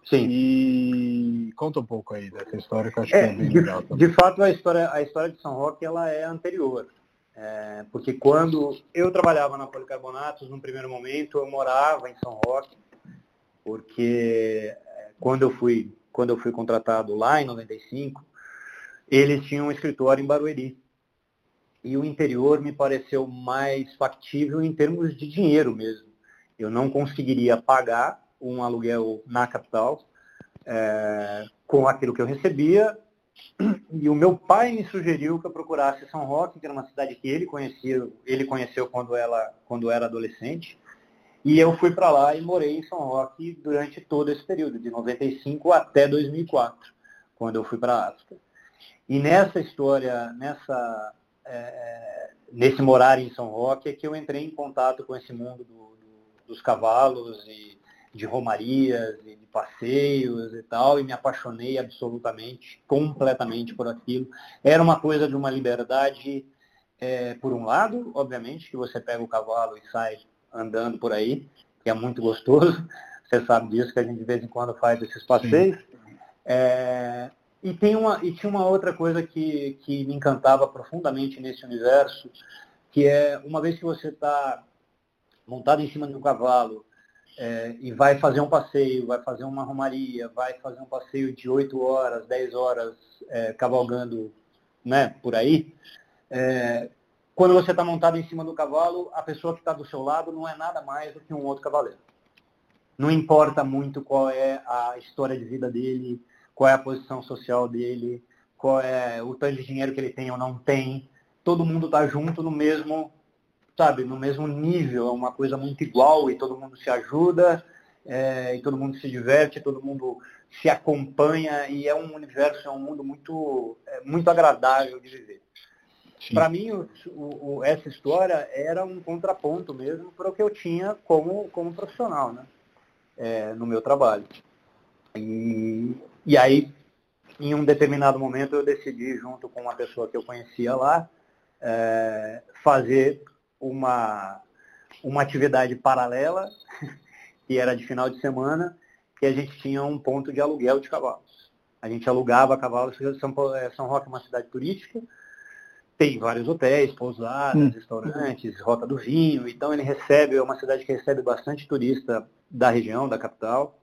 Sim. E conta um pouco aí dessa história que eu acho é, que é bem de, legal. Também. De fato, a história, a história de São Roque ela é anterior. É, porque quando eu trabalhava na Policarbonatos, no primeiro momento, eu morava em São Roque, porque quando eu fui, quando eu fui contratado lá em 95, eles tinham um escritório em Barueri e o interior me pareceu mais factível em termos de dinheiro mesmo. Eu não conseguiria pagar um aluguel na capital é, com aquilo que eu recebia. E o meu pai me sugeriu que eu procurasse São Roque, que era uma cidade que ele conhecia, ele conheceu quando, ela, quando era adolescente. E eu fui para lá e morei em São Roque durante todo esse período, de 95 até 2004, quando eu fui para a África. E nessa história, nessa é, nesse morar em São Roque é que eu entrei em contato com esse mundo do, do, dos cavalos e de romarias e de passeios e tal, e me apaixonei absolutamente, completamente por aquilo. Era uma coisa de uma liberdade, é, por um lado, obviamente, que você pega o cavalo e sai andando por aí, que é muito gostoso. Você sabe disso, que a gente de vez em quando faz esses passeios. É, e, tem uma, e tinha uma outra coisa que, que me encantava profundamente nesse universo, que é uma vez que você está montado em cima de um cavalo é, e vai fazer um passeio, vai fazer uma romaria, vai fazer um passeio de 8 horas, 10 horas é, cavalgando né, por aí, é, quando você está montado em cima do cavalo, a pessoa que está do seu lado não é nada mais do que um outro cavaleiro. não importa muito qual é a história de vida dele, qual é a posição social dele, qual é o tanto de dinheiro que ele tem ou não tem. Todo mundo está junto no mesmo, sabe, no mesmo nível, é uma coisa muito igual e todo mundo se ajuda, é, e todo mundo se diverte, todo mundo se acompanha e é um universo, é um mundo muito, é, muito agradável de viver. Para mim, o, o, essa história era um contraponto mesmo para o que eu tinha como, como profissional, né? É, no meu trabalho. E, e aí, em um determinado momento, eu decidi, junto com uma pessoa que eu conhecia lá, é, fazer uma, uma atividade paralela, que era de final de semana, que a gente tinha um ponto de aluguel de cavalos. A gente alugava cavalos, São, é, São Roque é uma cidade turística, tem vários hotéis, pousadas, hum. restaurantes, Rota do Vinho, então ele recebe, é uma cidade que recebe bastante turista da região, da capital,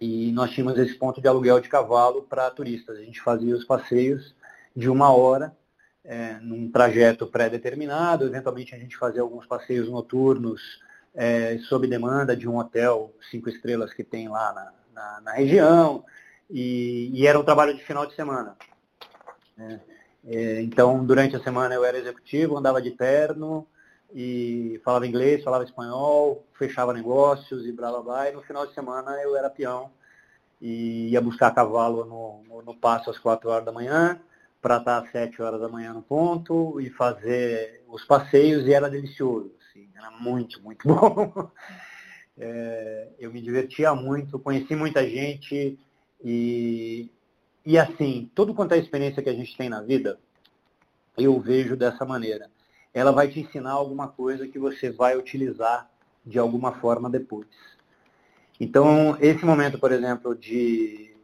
e nós tínhamos esse ponto de aluguel de cavalo para turistas. A gente fazia os passeios de uma hora, é, num trajeto pré-determinado, eventualmente a gente fazia alguns passeios noturnos é, sob demanda de um hotel cinco estrelas que tem lá na, na, na região, e, e, era um trabalho de final de semana. Né? É, então, durante a semana eu era executivo, andava de terno e falava inglês, falava espanhol, fechava negócios e blá blá blá. E no final de semana eu era peão e ia buscar cavalo no, no, no passo às 4 horas da manhã, para estar às 7 horas da manhã no ponto e fazer os passeios e era delicioso. Assim, era muito, muito bom. É, eu me divertia muito, conheci muita gente e, e assim, tudo quanto é experiência que a gente tem na vida, eu vejo dessa maneira. Ela vai te ensinar alguma coisa que você vai utilizar de alguma forma depois. Então, esse momento, por exemplo, de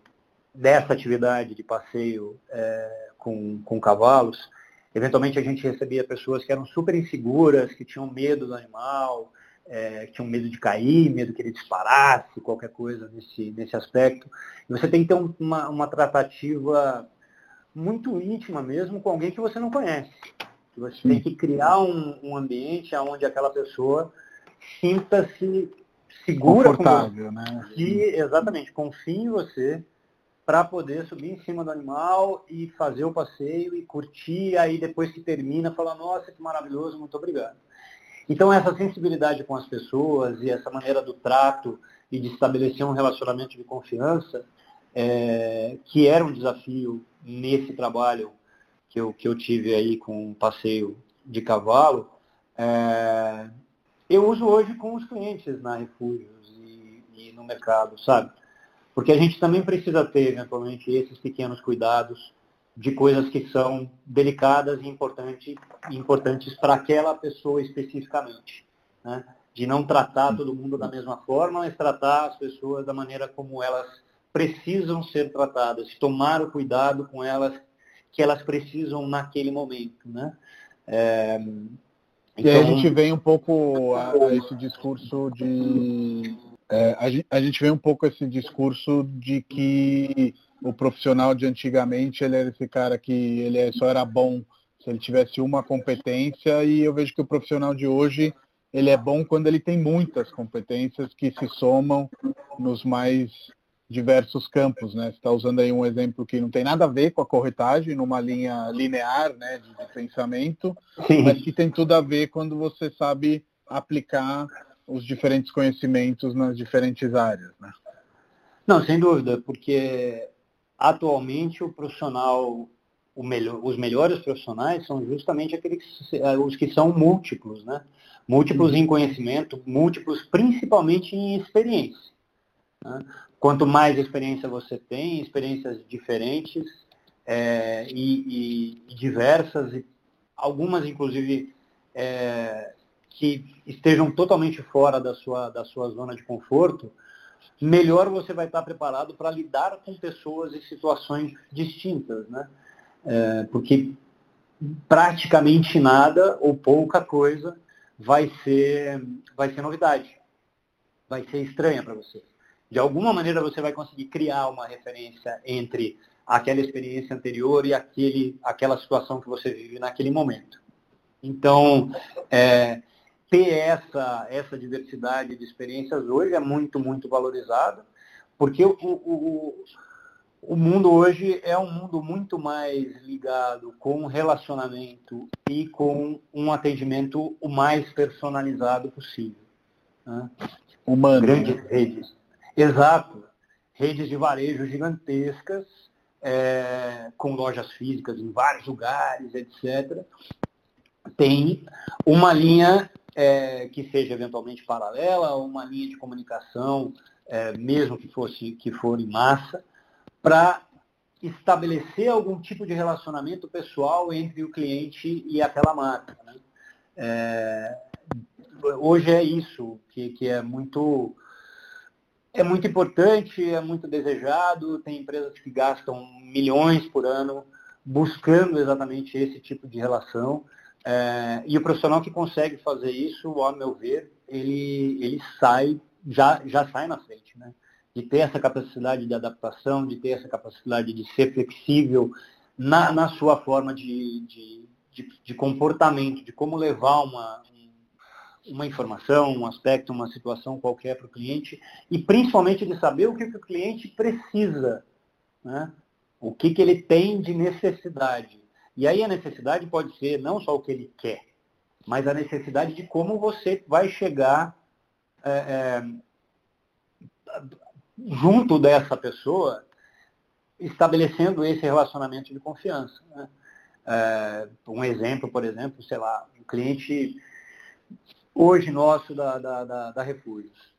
dessa atividade de passeio é, com, com cavalos, eventualmente a gente recebia pessoas que eram super inseguras, que tinham medo do animal, é, tinham medo de cair, medo que ele disparasse, qualquer coisa nesse, nesse aspecto. E você tem que ter um, uma, uma tratativa muito íntima mesmo com alguém que você não conhece. Você Sim. tem que criar um, um ambiente onde aquela pessoa sinta-se segura. Confortável, com você, né? E, exatamente, confie em você para poder subir em cima do animal e fazer o passeio e curtir, aí depois que termina, falar, nossa, que maravilhoso, muito obrigado. Então, essa sensibilidade com as pessoas e essa maneira do trato e de estabelecer um relacionamento de confiança, é, que era um desafio nesse trabalho que eu, que eu tive aí com o passeio de cavalo, é, eu uso hoje com os clientes na Refúgios e, e no mercado, sabe? Porque a gente também precisa ter, eventualmente, esses pequenos cuidados de coisas que são delicadas e importante, importantes para aquela pessoa especificamente. Né? De não tratar todo mundo da mesma forma, mas tratar as pessoas da maneira como elas precisam ser tratadas, tomar o cuidado com elas que elas precisam naquele momento. Né? É, então... E aí a gente vem um pouco a, a esse discurso de. É, a, gente, a gente vem um pouco a esse discurso de que o profissional de antigamente, ele era esse cara que ele só era bom se ele tivesse uma competência e eu vejo que o profissional de hoje, ele é bom quando ele tem muitas competências que se somam nos mais diversos campos, né? Você está usando aí um exemplo que não tem nada a ver com a corretagem, numa linha linear, né, de, de pensamento, Sim. mas que tem tudo a ver quando você sabe aplicar os diferentes conhecimentos nas diferentes áreas, né? Não, sem dúvida, porque atualmente o profissional, o melhor, os melhores profissionais são justamente aqueles eh, os que são múltiplos, né? Múltiplos uhum. em conhecimento, múltiplos principalmente em experiência. Né? Quanto mais experiência você tem, experiências diferentes é, e, e, diversas, e algumas inclusive é, que estejam totalmente fora da sua, da sua zona de conforto, melhor você vai estar preparado para lidar com pessoas e situações distintas, né? É, porque praticamente nada ou pouca coisa vai ser, vai ser novidade, vai ser estranha para você. De alguma maneira você vai conseguir criar uma referência entre aquela experiência anterior e aquele, aquela situação que você vive naquele momento. Então, é, ter essa, essa diversidade de experiências hoje é muito, muito valorizado, porque o, o, o mundo hoje é um mundo muito mais ligado com relacionamento e com um atendimento o mais personalizado possível. Né? Humano. Grandes redes. Exato. Redes de varejo gigantescas, é, com lojas físicas em vários lugares, etc. Tem uma linha é, que seja eventualmente paralela, uma linha de comunicação, é, mesmo que fosse que for em massa, para estabelecer algum tipo de relacionamento pessoal entre o cliente e aquela marca. Né? É, hoje é isso que, que é muito é muito importante, é muito desejado. Tem empresas que gastam milhões por ano buscando exatamente esse tipo de relação. É, e o profissional que consegue fazer isso, ao meu ver, ele, ele sai, já, já sai na frente. Né? de ter essa capacidade de adaptação, de ter essa capacidade de ser flexível na, na sua forma de, de, de, de comportamento, de como levar uma, uma informação, um aspecto, uma situação qualquer para o cliente e principalmente de saber o que, que o cliente precisa, né? o que, que ele tem de necessidade. E aí a necessidade pode ser não só o que ele quer, mas a necessidade de como você vai chegar é, é, junto dessa pessoa, estabelecendo esse relacionamento de confiança. Né? É, um exemplo, por exemplo, sei lá, um cliente hoje nosso da, da, da, da Refúgios,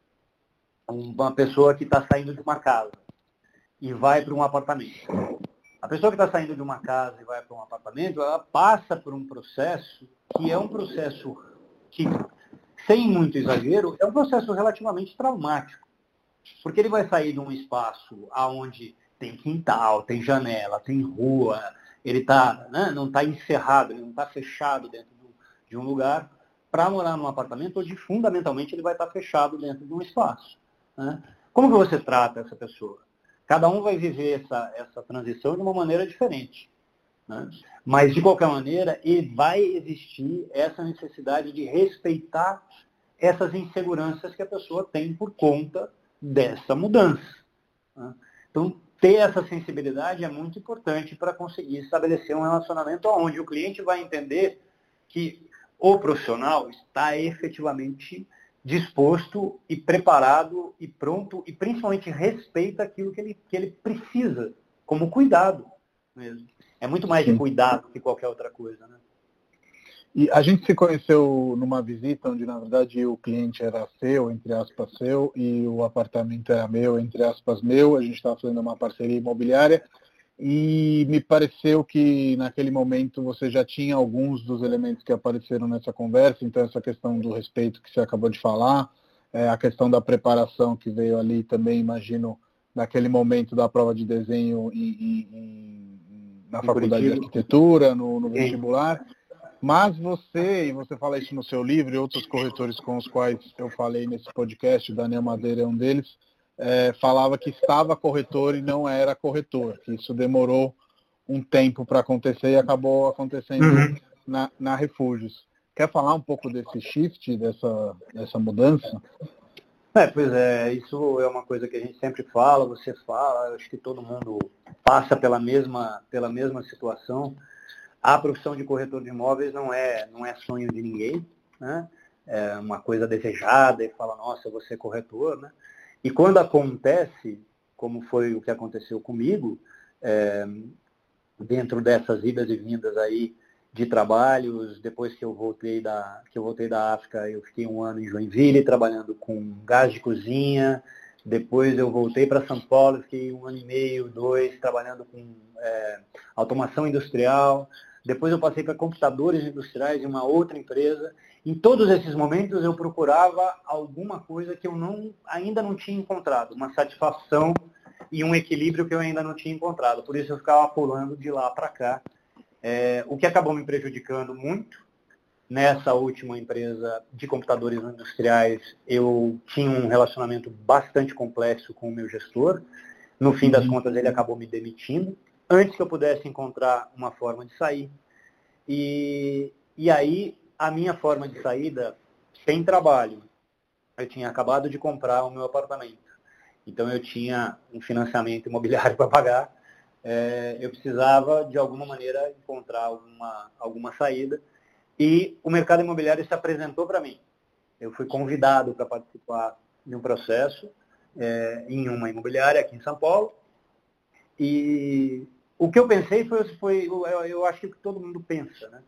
uma pessoa que está saindo de uma casa e vai para um apartamento. A pessoa que está saindo de uma casa e vai para um apartamento, ela passa por um processo que é um processo que, sem muito exagero, é um processo relativamente traumático. Porque ele vai sair de um espaço onde tem quintal, tem janela, tem rua, ele tá, né, não está encerrado, ele não está fechado dentro de um lugar, para morar num apartamento onde fundamentalmente ele vai estar tá fechado dentro de um espaço. Né? Como que você trata essa pessoa? Cada um vai viver essa, essa transição de uma maneira diferente. Né? Mas, de qualquer maneira, vai existir essa necessidade de respeitar essas inseguranças que a pessoa tem por conta dessa mudança. Né? Então, ter essa sensibilidade é muito importante para conseguir estabelecer um relacionamento onde o cliente vai entender que o profissional está efetivamente disposto e preparado e pronto e principalmente respeita aquilo que ele, que ele precisa, como cuidado mesmo. É muito mais de cuidado que qualquer outra coisa. Né? E a gente se conheceu numa visita onde, na verdade, o cliente era seu, entre aspas, seu, e o apartamento era meu, entre aspas, meu. A gente estava fazendo uma parceria imobiliária e me pareceu que naquele momento você já tinha alguns dos elementos que apareceram nessa conversa, então essa questão do respeito que você acabou de falar, é, a questão da preparação que veio ali também, imagino, naquele momento da prova de desenho em, na em faculdade Curitiba. de arquitetura, no, no vestibular. Mas você, e você fala isso no seu livro e outros corretores com os quais eu falei nesse podcast, o Daniel Madeira é um deles, é, falava que estava corretor e não era corretor, que isso demorou um tempo para acontecer e acabou acontecendo uhum. na, na Refúgios. Quer falar um pouco desse shift, dessa, dessa mudança? É, pois é, isso é uma coisa que a gente sempre fala, você fala, acho que todo mundo passa pela mesma, pela mesma situação a profissão de corretor de imóveis não é, não é sonho de ninguém, né? É uma coisa desejada e fala, nossa, eu vou ser corretor, né? E quando acontece, como foi o que aconteceu comigo, é, dentro dessas idas e vindas aí de trabalhos, depois que eu voltei da que eu voltei da África, eu fiquei um ano em Joinville trabalhando com gás de cozinha. Depois eu voltei para São Paulo, fiquei um ano e meio, dois, trabalhando com é, automação industrial. Depois eu passei para computadores industriais de uma outra empresa. Em todos esses momentos eu procurava alguma coisa que eu não, ainda não tinha encontrado, uma satisfação e um equilíbrio que eu ainda não tinha encontrado. Por isso eu ficava pulando de lá para cá. É, o que acabou me prejudicando muito. Nessa última empresa de computadores industriais, eu tinha um relacionamento bastante complexo com o meu gestor. No fim das uhum. contas, ele acabou me demitindo antes que eu pudesse encontrar uma forma de sair. E, e aí, a minha forma de saída sem trabalho. Eu tinha acabado de comprar o meu apartamento. Então eu tinha um financiamento imobiliário para pagar. É, eu precisava, de alguma maneira, encontrar alguma, alguma saída. E o mercado imobiliário se apresentou para mim. Eu fui convidado para participar de um processo é, em uma imobiliária aqui em São Paulo. E o que eu pensei foi, foi eu, eu acho que todo mundo pensa, né?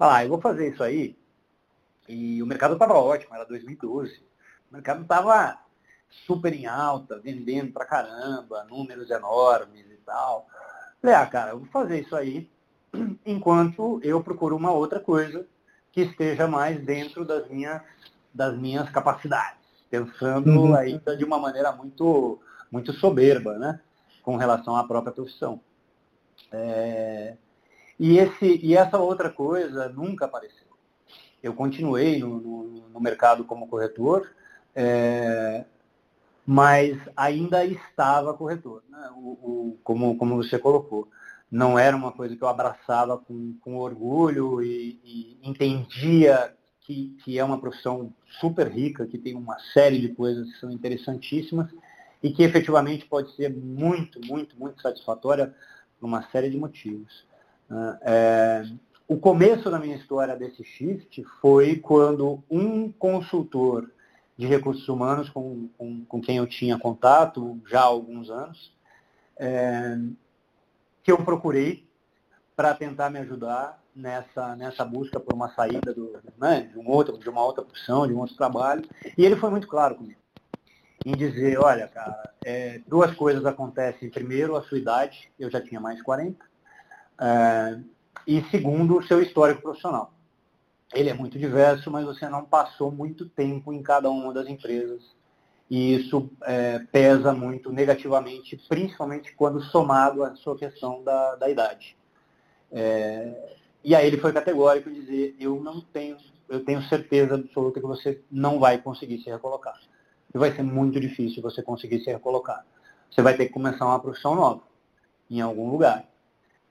Ah, eu vou fazer isso aí. E o mercado estava ótimo, era 2012. O mercado estava super em alta, vendendo pra caramba, números enormes e tal. Falei, ah, cara, eu vou fazer isso aí enquanto eu procuro uma outra coisa que esteja mais dentro das minhas, das minhas capacidades. Pensando uhum. ainda de uma maneira muito, muito soberba, né? Com relação à própria profissão. É... E, esse, e essa outra coisa nunca apareceu. Eu continuei no, no, no mercado como corretor, é, mas ainda estava corretor, né? o, o, como, como você colocou. Não era uma coisa que eu abraçava com, com orgulho e, e entendia que, que é uma profissão super rica, que tem uma série de coisas que são interessantíssimas e que efetivamente pode ser muito, muito, muito satisfatória por uma série de motivos. É, o começo da minha história desse shift foi quando um consultor de recursos humanos com, com, com quem eu tinha contato já há alguns anos, é, que eu procurei para tentar me ajudar nessa, nessa busca por uma saída do, né, de, um outro, de uma outra profissão, de um outro trabalho. E ele foi muito claro comigo em dizer, olha, cara, é, duas coisas acontecem. Primeiro, a sua idade, eu já tinha mais de 40. É, e segundo, o seu histórico profissional ele é muito diverso, mas você não passou muito tempo em cada uma das empresas. E isso é, pesa muito negativamente, principalmente quando somado à sua questão da, da idade. É, e aí ele foi categórico em dizer, eu não tenho, eu tenho certeza absoluta que você não vai conseguir se recolocar. E vai ser muito difícil você conseguir se recolocar. Você vai ter que começar uma profissão nova, em algum lugar.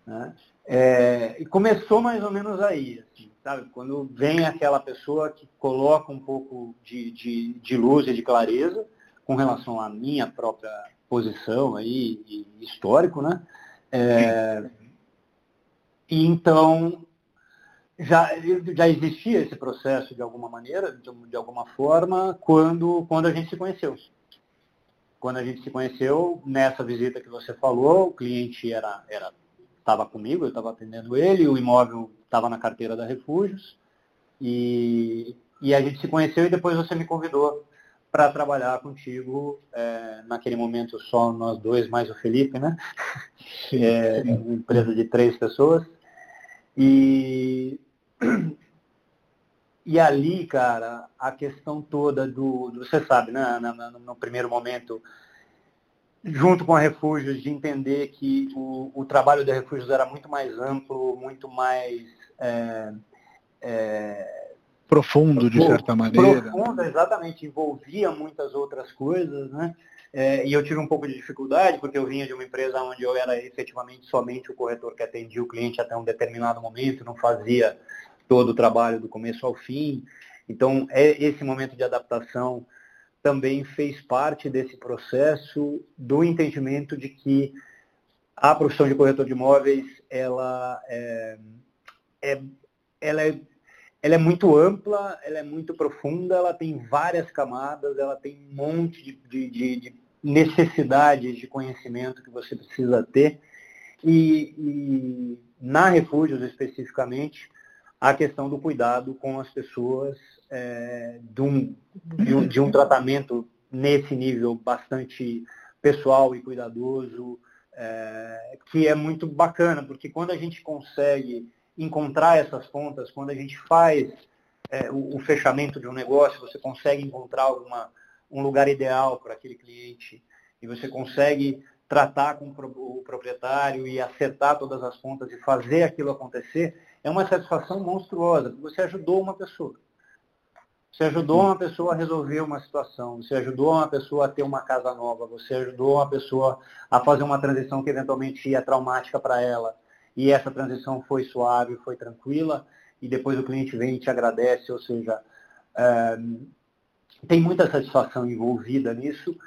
Né? É, e começou mais ou menos aí, assim, sabe? Quando vem aquela pessoa que coloca um pouco de, de, de luz e de clareza com relação à minha própria posição aí, e histórico, né? É, e então já, já existia esse processo de alguma maneira, de, de, alguma forma, quando, quando a gente se conheceu. Quando a gente se conheceu, nessa visita que você falou, o cliente era, era estava comigo, eu estava atendendo ele, o imóvel estava na carteira da Refúgios, e, e a gente se conheceu e depois você me convidou para trabalhar contigo, é, naquele momento só nós dois, mais o Felipe, né? Sim, é, sim. Uma empresa de três pessoas. E, e ali, cara, a questão toda do, do você sabe, né? No, no, no primeiro momento, junto com a Refúgios, de entender que o, o trabalho da Refúgios era muito mais amplo, muito mais é, é, profundo, de certa maneira. Profundo, exatamente, envolvia muitas outras coisas, né? É, e eu tive um pouco de dificuldade, porque eu vinha de uma empresa onde eu era efetivamente somente o corretor que atendia o cliente até um determinado momento, não fazia todo o trabalho do começo ao fim. Então, é esse momento de adaptação também fez parte desse processo do entendimento de que a profissão de corretor de imóveis ela é, é, ela é, ela é muito ampla, ela é muito profunda, ela tem várias camadas, ela tem um monte de, de, de, de necessidades de conhecimento que você precisa ter. E, e na Refúgios especificamente, a questão do cuidado com as pessoas, é, de, um, de, um, de um tratamento nesse nível bastante pessoal e cuidadoso, é, que é muito bacana, porque quando a gente consegue encontrar essas pontas, quando a gente faz é, o, o, fechamento de um negócio, você consegue encontrar alguma, um lugar ideal para aquele cliente e você consegue tratar com o proprietário e acertar todas as pontas e fazer aquilo acontecer, é uma satisfação monstruosa, porque você ajudou uma pessoa. Você ajudou uma pessoa a resolver uma situação, você ajudou uma pessoa a ter uma casa nova, você ajudou uma pessoa a fazer uma transição que eventualmente ia traumática para ela, e essa transição foi suave, foi tranquila, e depois o cliente vem e te agradece, ou seja, É, tem muita satisfação envolvida nisso,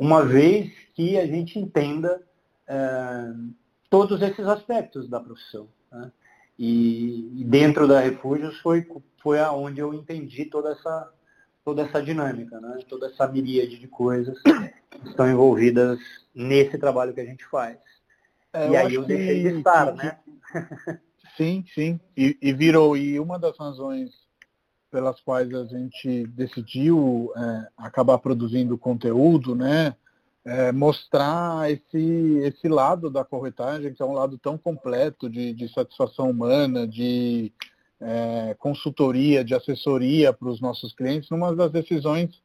uma vez que a gente entenda é, todos esses aspectos da profissão. Né? E, e, dentro da Refúgios foi, foi aonde eu entendi toda essa, toda essa dinâmica, né? toda essa miríade de coisas que estão envolvidas nesse trabalho que a gente faz. É, e aí eu deixei de estar, que, né? Sim, sim. E, e, virou, e uma das razões pelas quais a gente decidiu é, acabar produzindo conteúdo, né? É, mostrar esse, esse lado da corretagem, que é um lado tão completo de, de satisfação humana, de é, consultoria, de assessoria para os nossos clientes, numa das decisões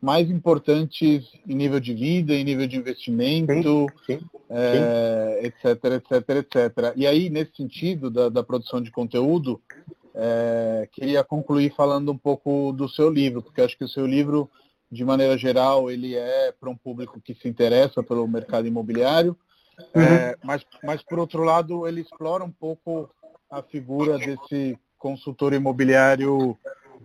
mais importantes em nível de vida, em nível de investimento, sim, sim, é, sim. etc, etc, etc. E aí, nesse sentido da, da produção de conteúdo, é, queria concluir falando um pouco do seu livro, porque acho que o seu livro, de maneira geral, ele é para um público que se interessa pelo mercado imobiliário, uhum. é, mas, mas, por outro lado, ele explora um pouco a figura desse consultor imobiliário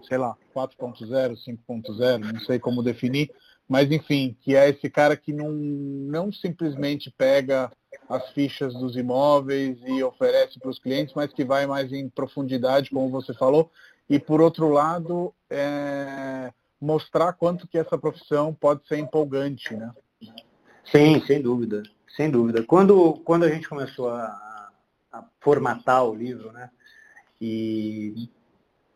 sei lá, 4.0, 5.0, não sei como definir, mas enfim, que é esse cara que não, não simplesmente pega as fichas dos imóveis e oferece para os clientes, mas que vai mais em profundidade, como você falou, e por outro lado, é, mostrar quanto que essa profissão pode ser empolgante, né? Sim, sem dúvida, sem dúvida. Quando, quando a gente começou a, a formatar o livro, né, e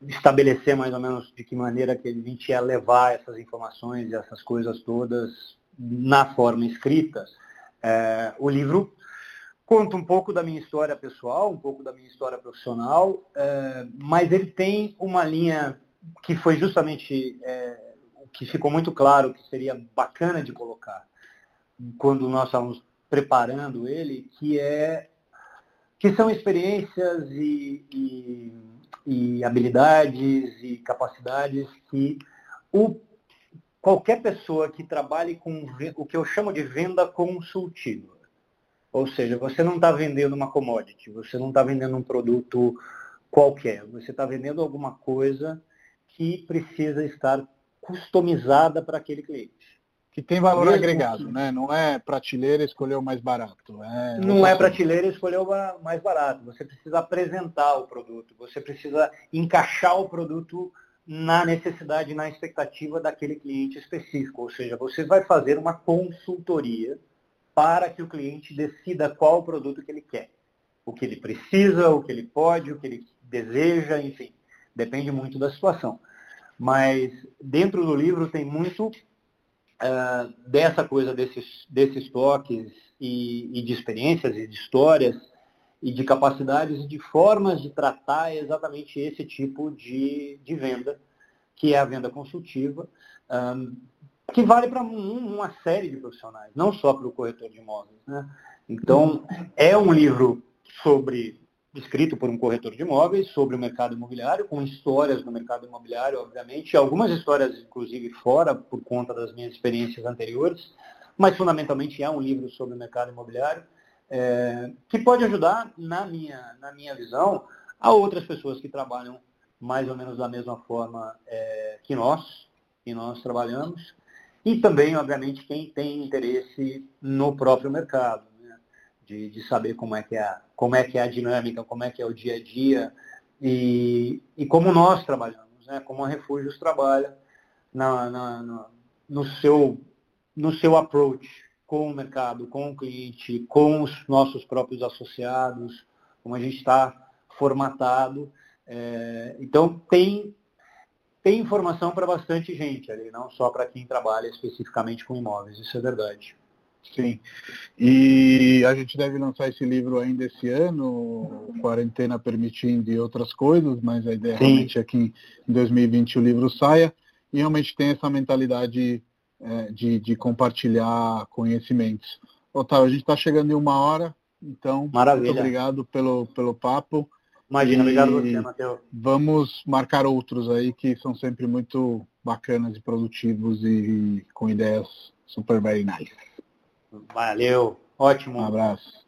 estabelecer mais ou menos de que maneira que a gente ia levar essas informações e essas coisas todas na forma escrita. É, o livro conta um pouco da minha história pessoal, um pouco da minha história profissional, é, mas ele tem uma linha que foi justamente é, que ficou muito claro que seria bacana de colocar quando nós estávamos preparando ele, que é que são experiências e, e e habilidades e capacidades que o, qualquer pessoa que trabalhe com o que eu chamo de venda consultiva. Ou seja, você não está vendendo uma commodity, você não está vendendo um produto qualquer, você está vendendo alguma coisa que precisa estar customizada para aquele cliente que tem valor Mesmo agregado, que... né? Não é prateleira escolher o mais barato. É não é prateleira escolher o mais barato. Você precisa apresentar o produto, você precisa encaixar o produto na necessidade, na expectativa daquele cliente específico. Ou seja, você vai fazer uma consultoria para que o cliente decida qual o produto que ele quer. O que ele precisa, o que ele pode, o que ele deseja, enfim. Depende muito da situação. Mas dentro do livro tem muito uh, dessa coisa desses, desses toques e, e, de experiências e de histórias e de capacidades e de formas de tratar exatamente esse tipo de, de venda, que é a venda consultiva, um, que vale para um, uma série de profissionais, não só para o corretor de imóveis. Né? Então, é um livro sobre escrito por um corretor de imóveis sobre o mercado imobiliário, com histórias do mercado imobiliário, obviamente, algumas histórias, inclusive, fora, por conta das minhas experiências anteriores, mas fundamentalmente é um livro sobre o mercado imobiliário, é, que pode ajudar, na minha, na minha visão, a outras pessoas que trabalham mais ou menos da mesma forma é, que nós, que nós trabalhamos, e também, obviamente, quem tem interesse no próprio mercado de, de saber como é, que é, como é que é a dinâmica, como é que é o dia a dia e, e como nós trabalhamos, né? como a Refúgios trabalha na, na, na, no, seu, no seu approach com o mercado, com o cliente, com os nossos próprios associados, como a gente está formatado. É, então, tem, tem informação para bastante gente ali, não só para quem trabalha especificamente com imóveis, isso é verdade. Sim. E a gente deve lançar esse livro ainda esse ano, quarentena permitindo e outras coisas, mas a ideia Sim. realmente é que em 2020 o livro saia e realmente tem essa mentalidade é, de, de compartilhar conhecimentos. Otávio, a gente está chegando em uma hora, então Maravilha. muito obrigado pelo, pelo papo. Imagina, obrigado você, Matheus. Vamos marcar outros aí que são sempre muito bacanas e produtivos e com ideias super very nice. Valeu, ótimo. Um abraço.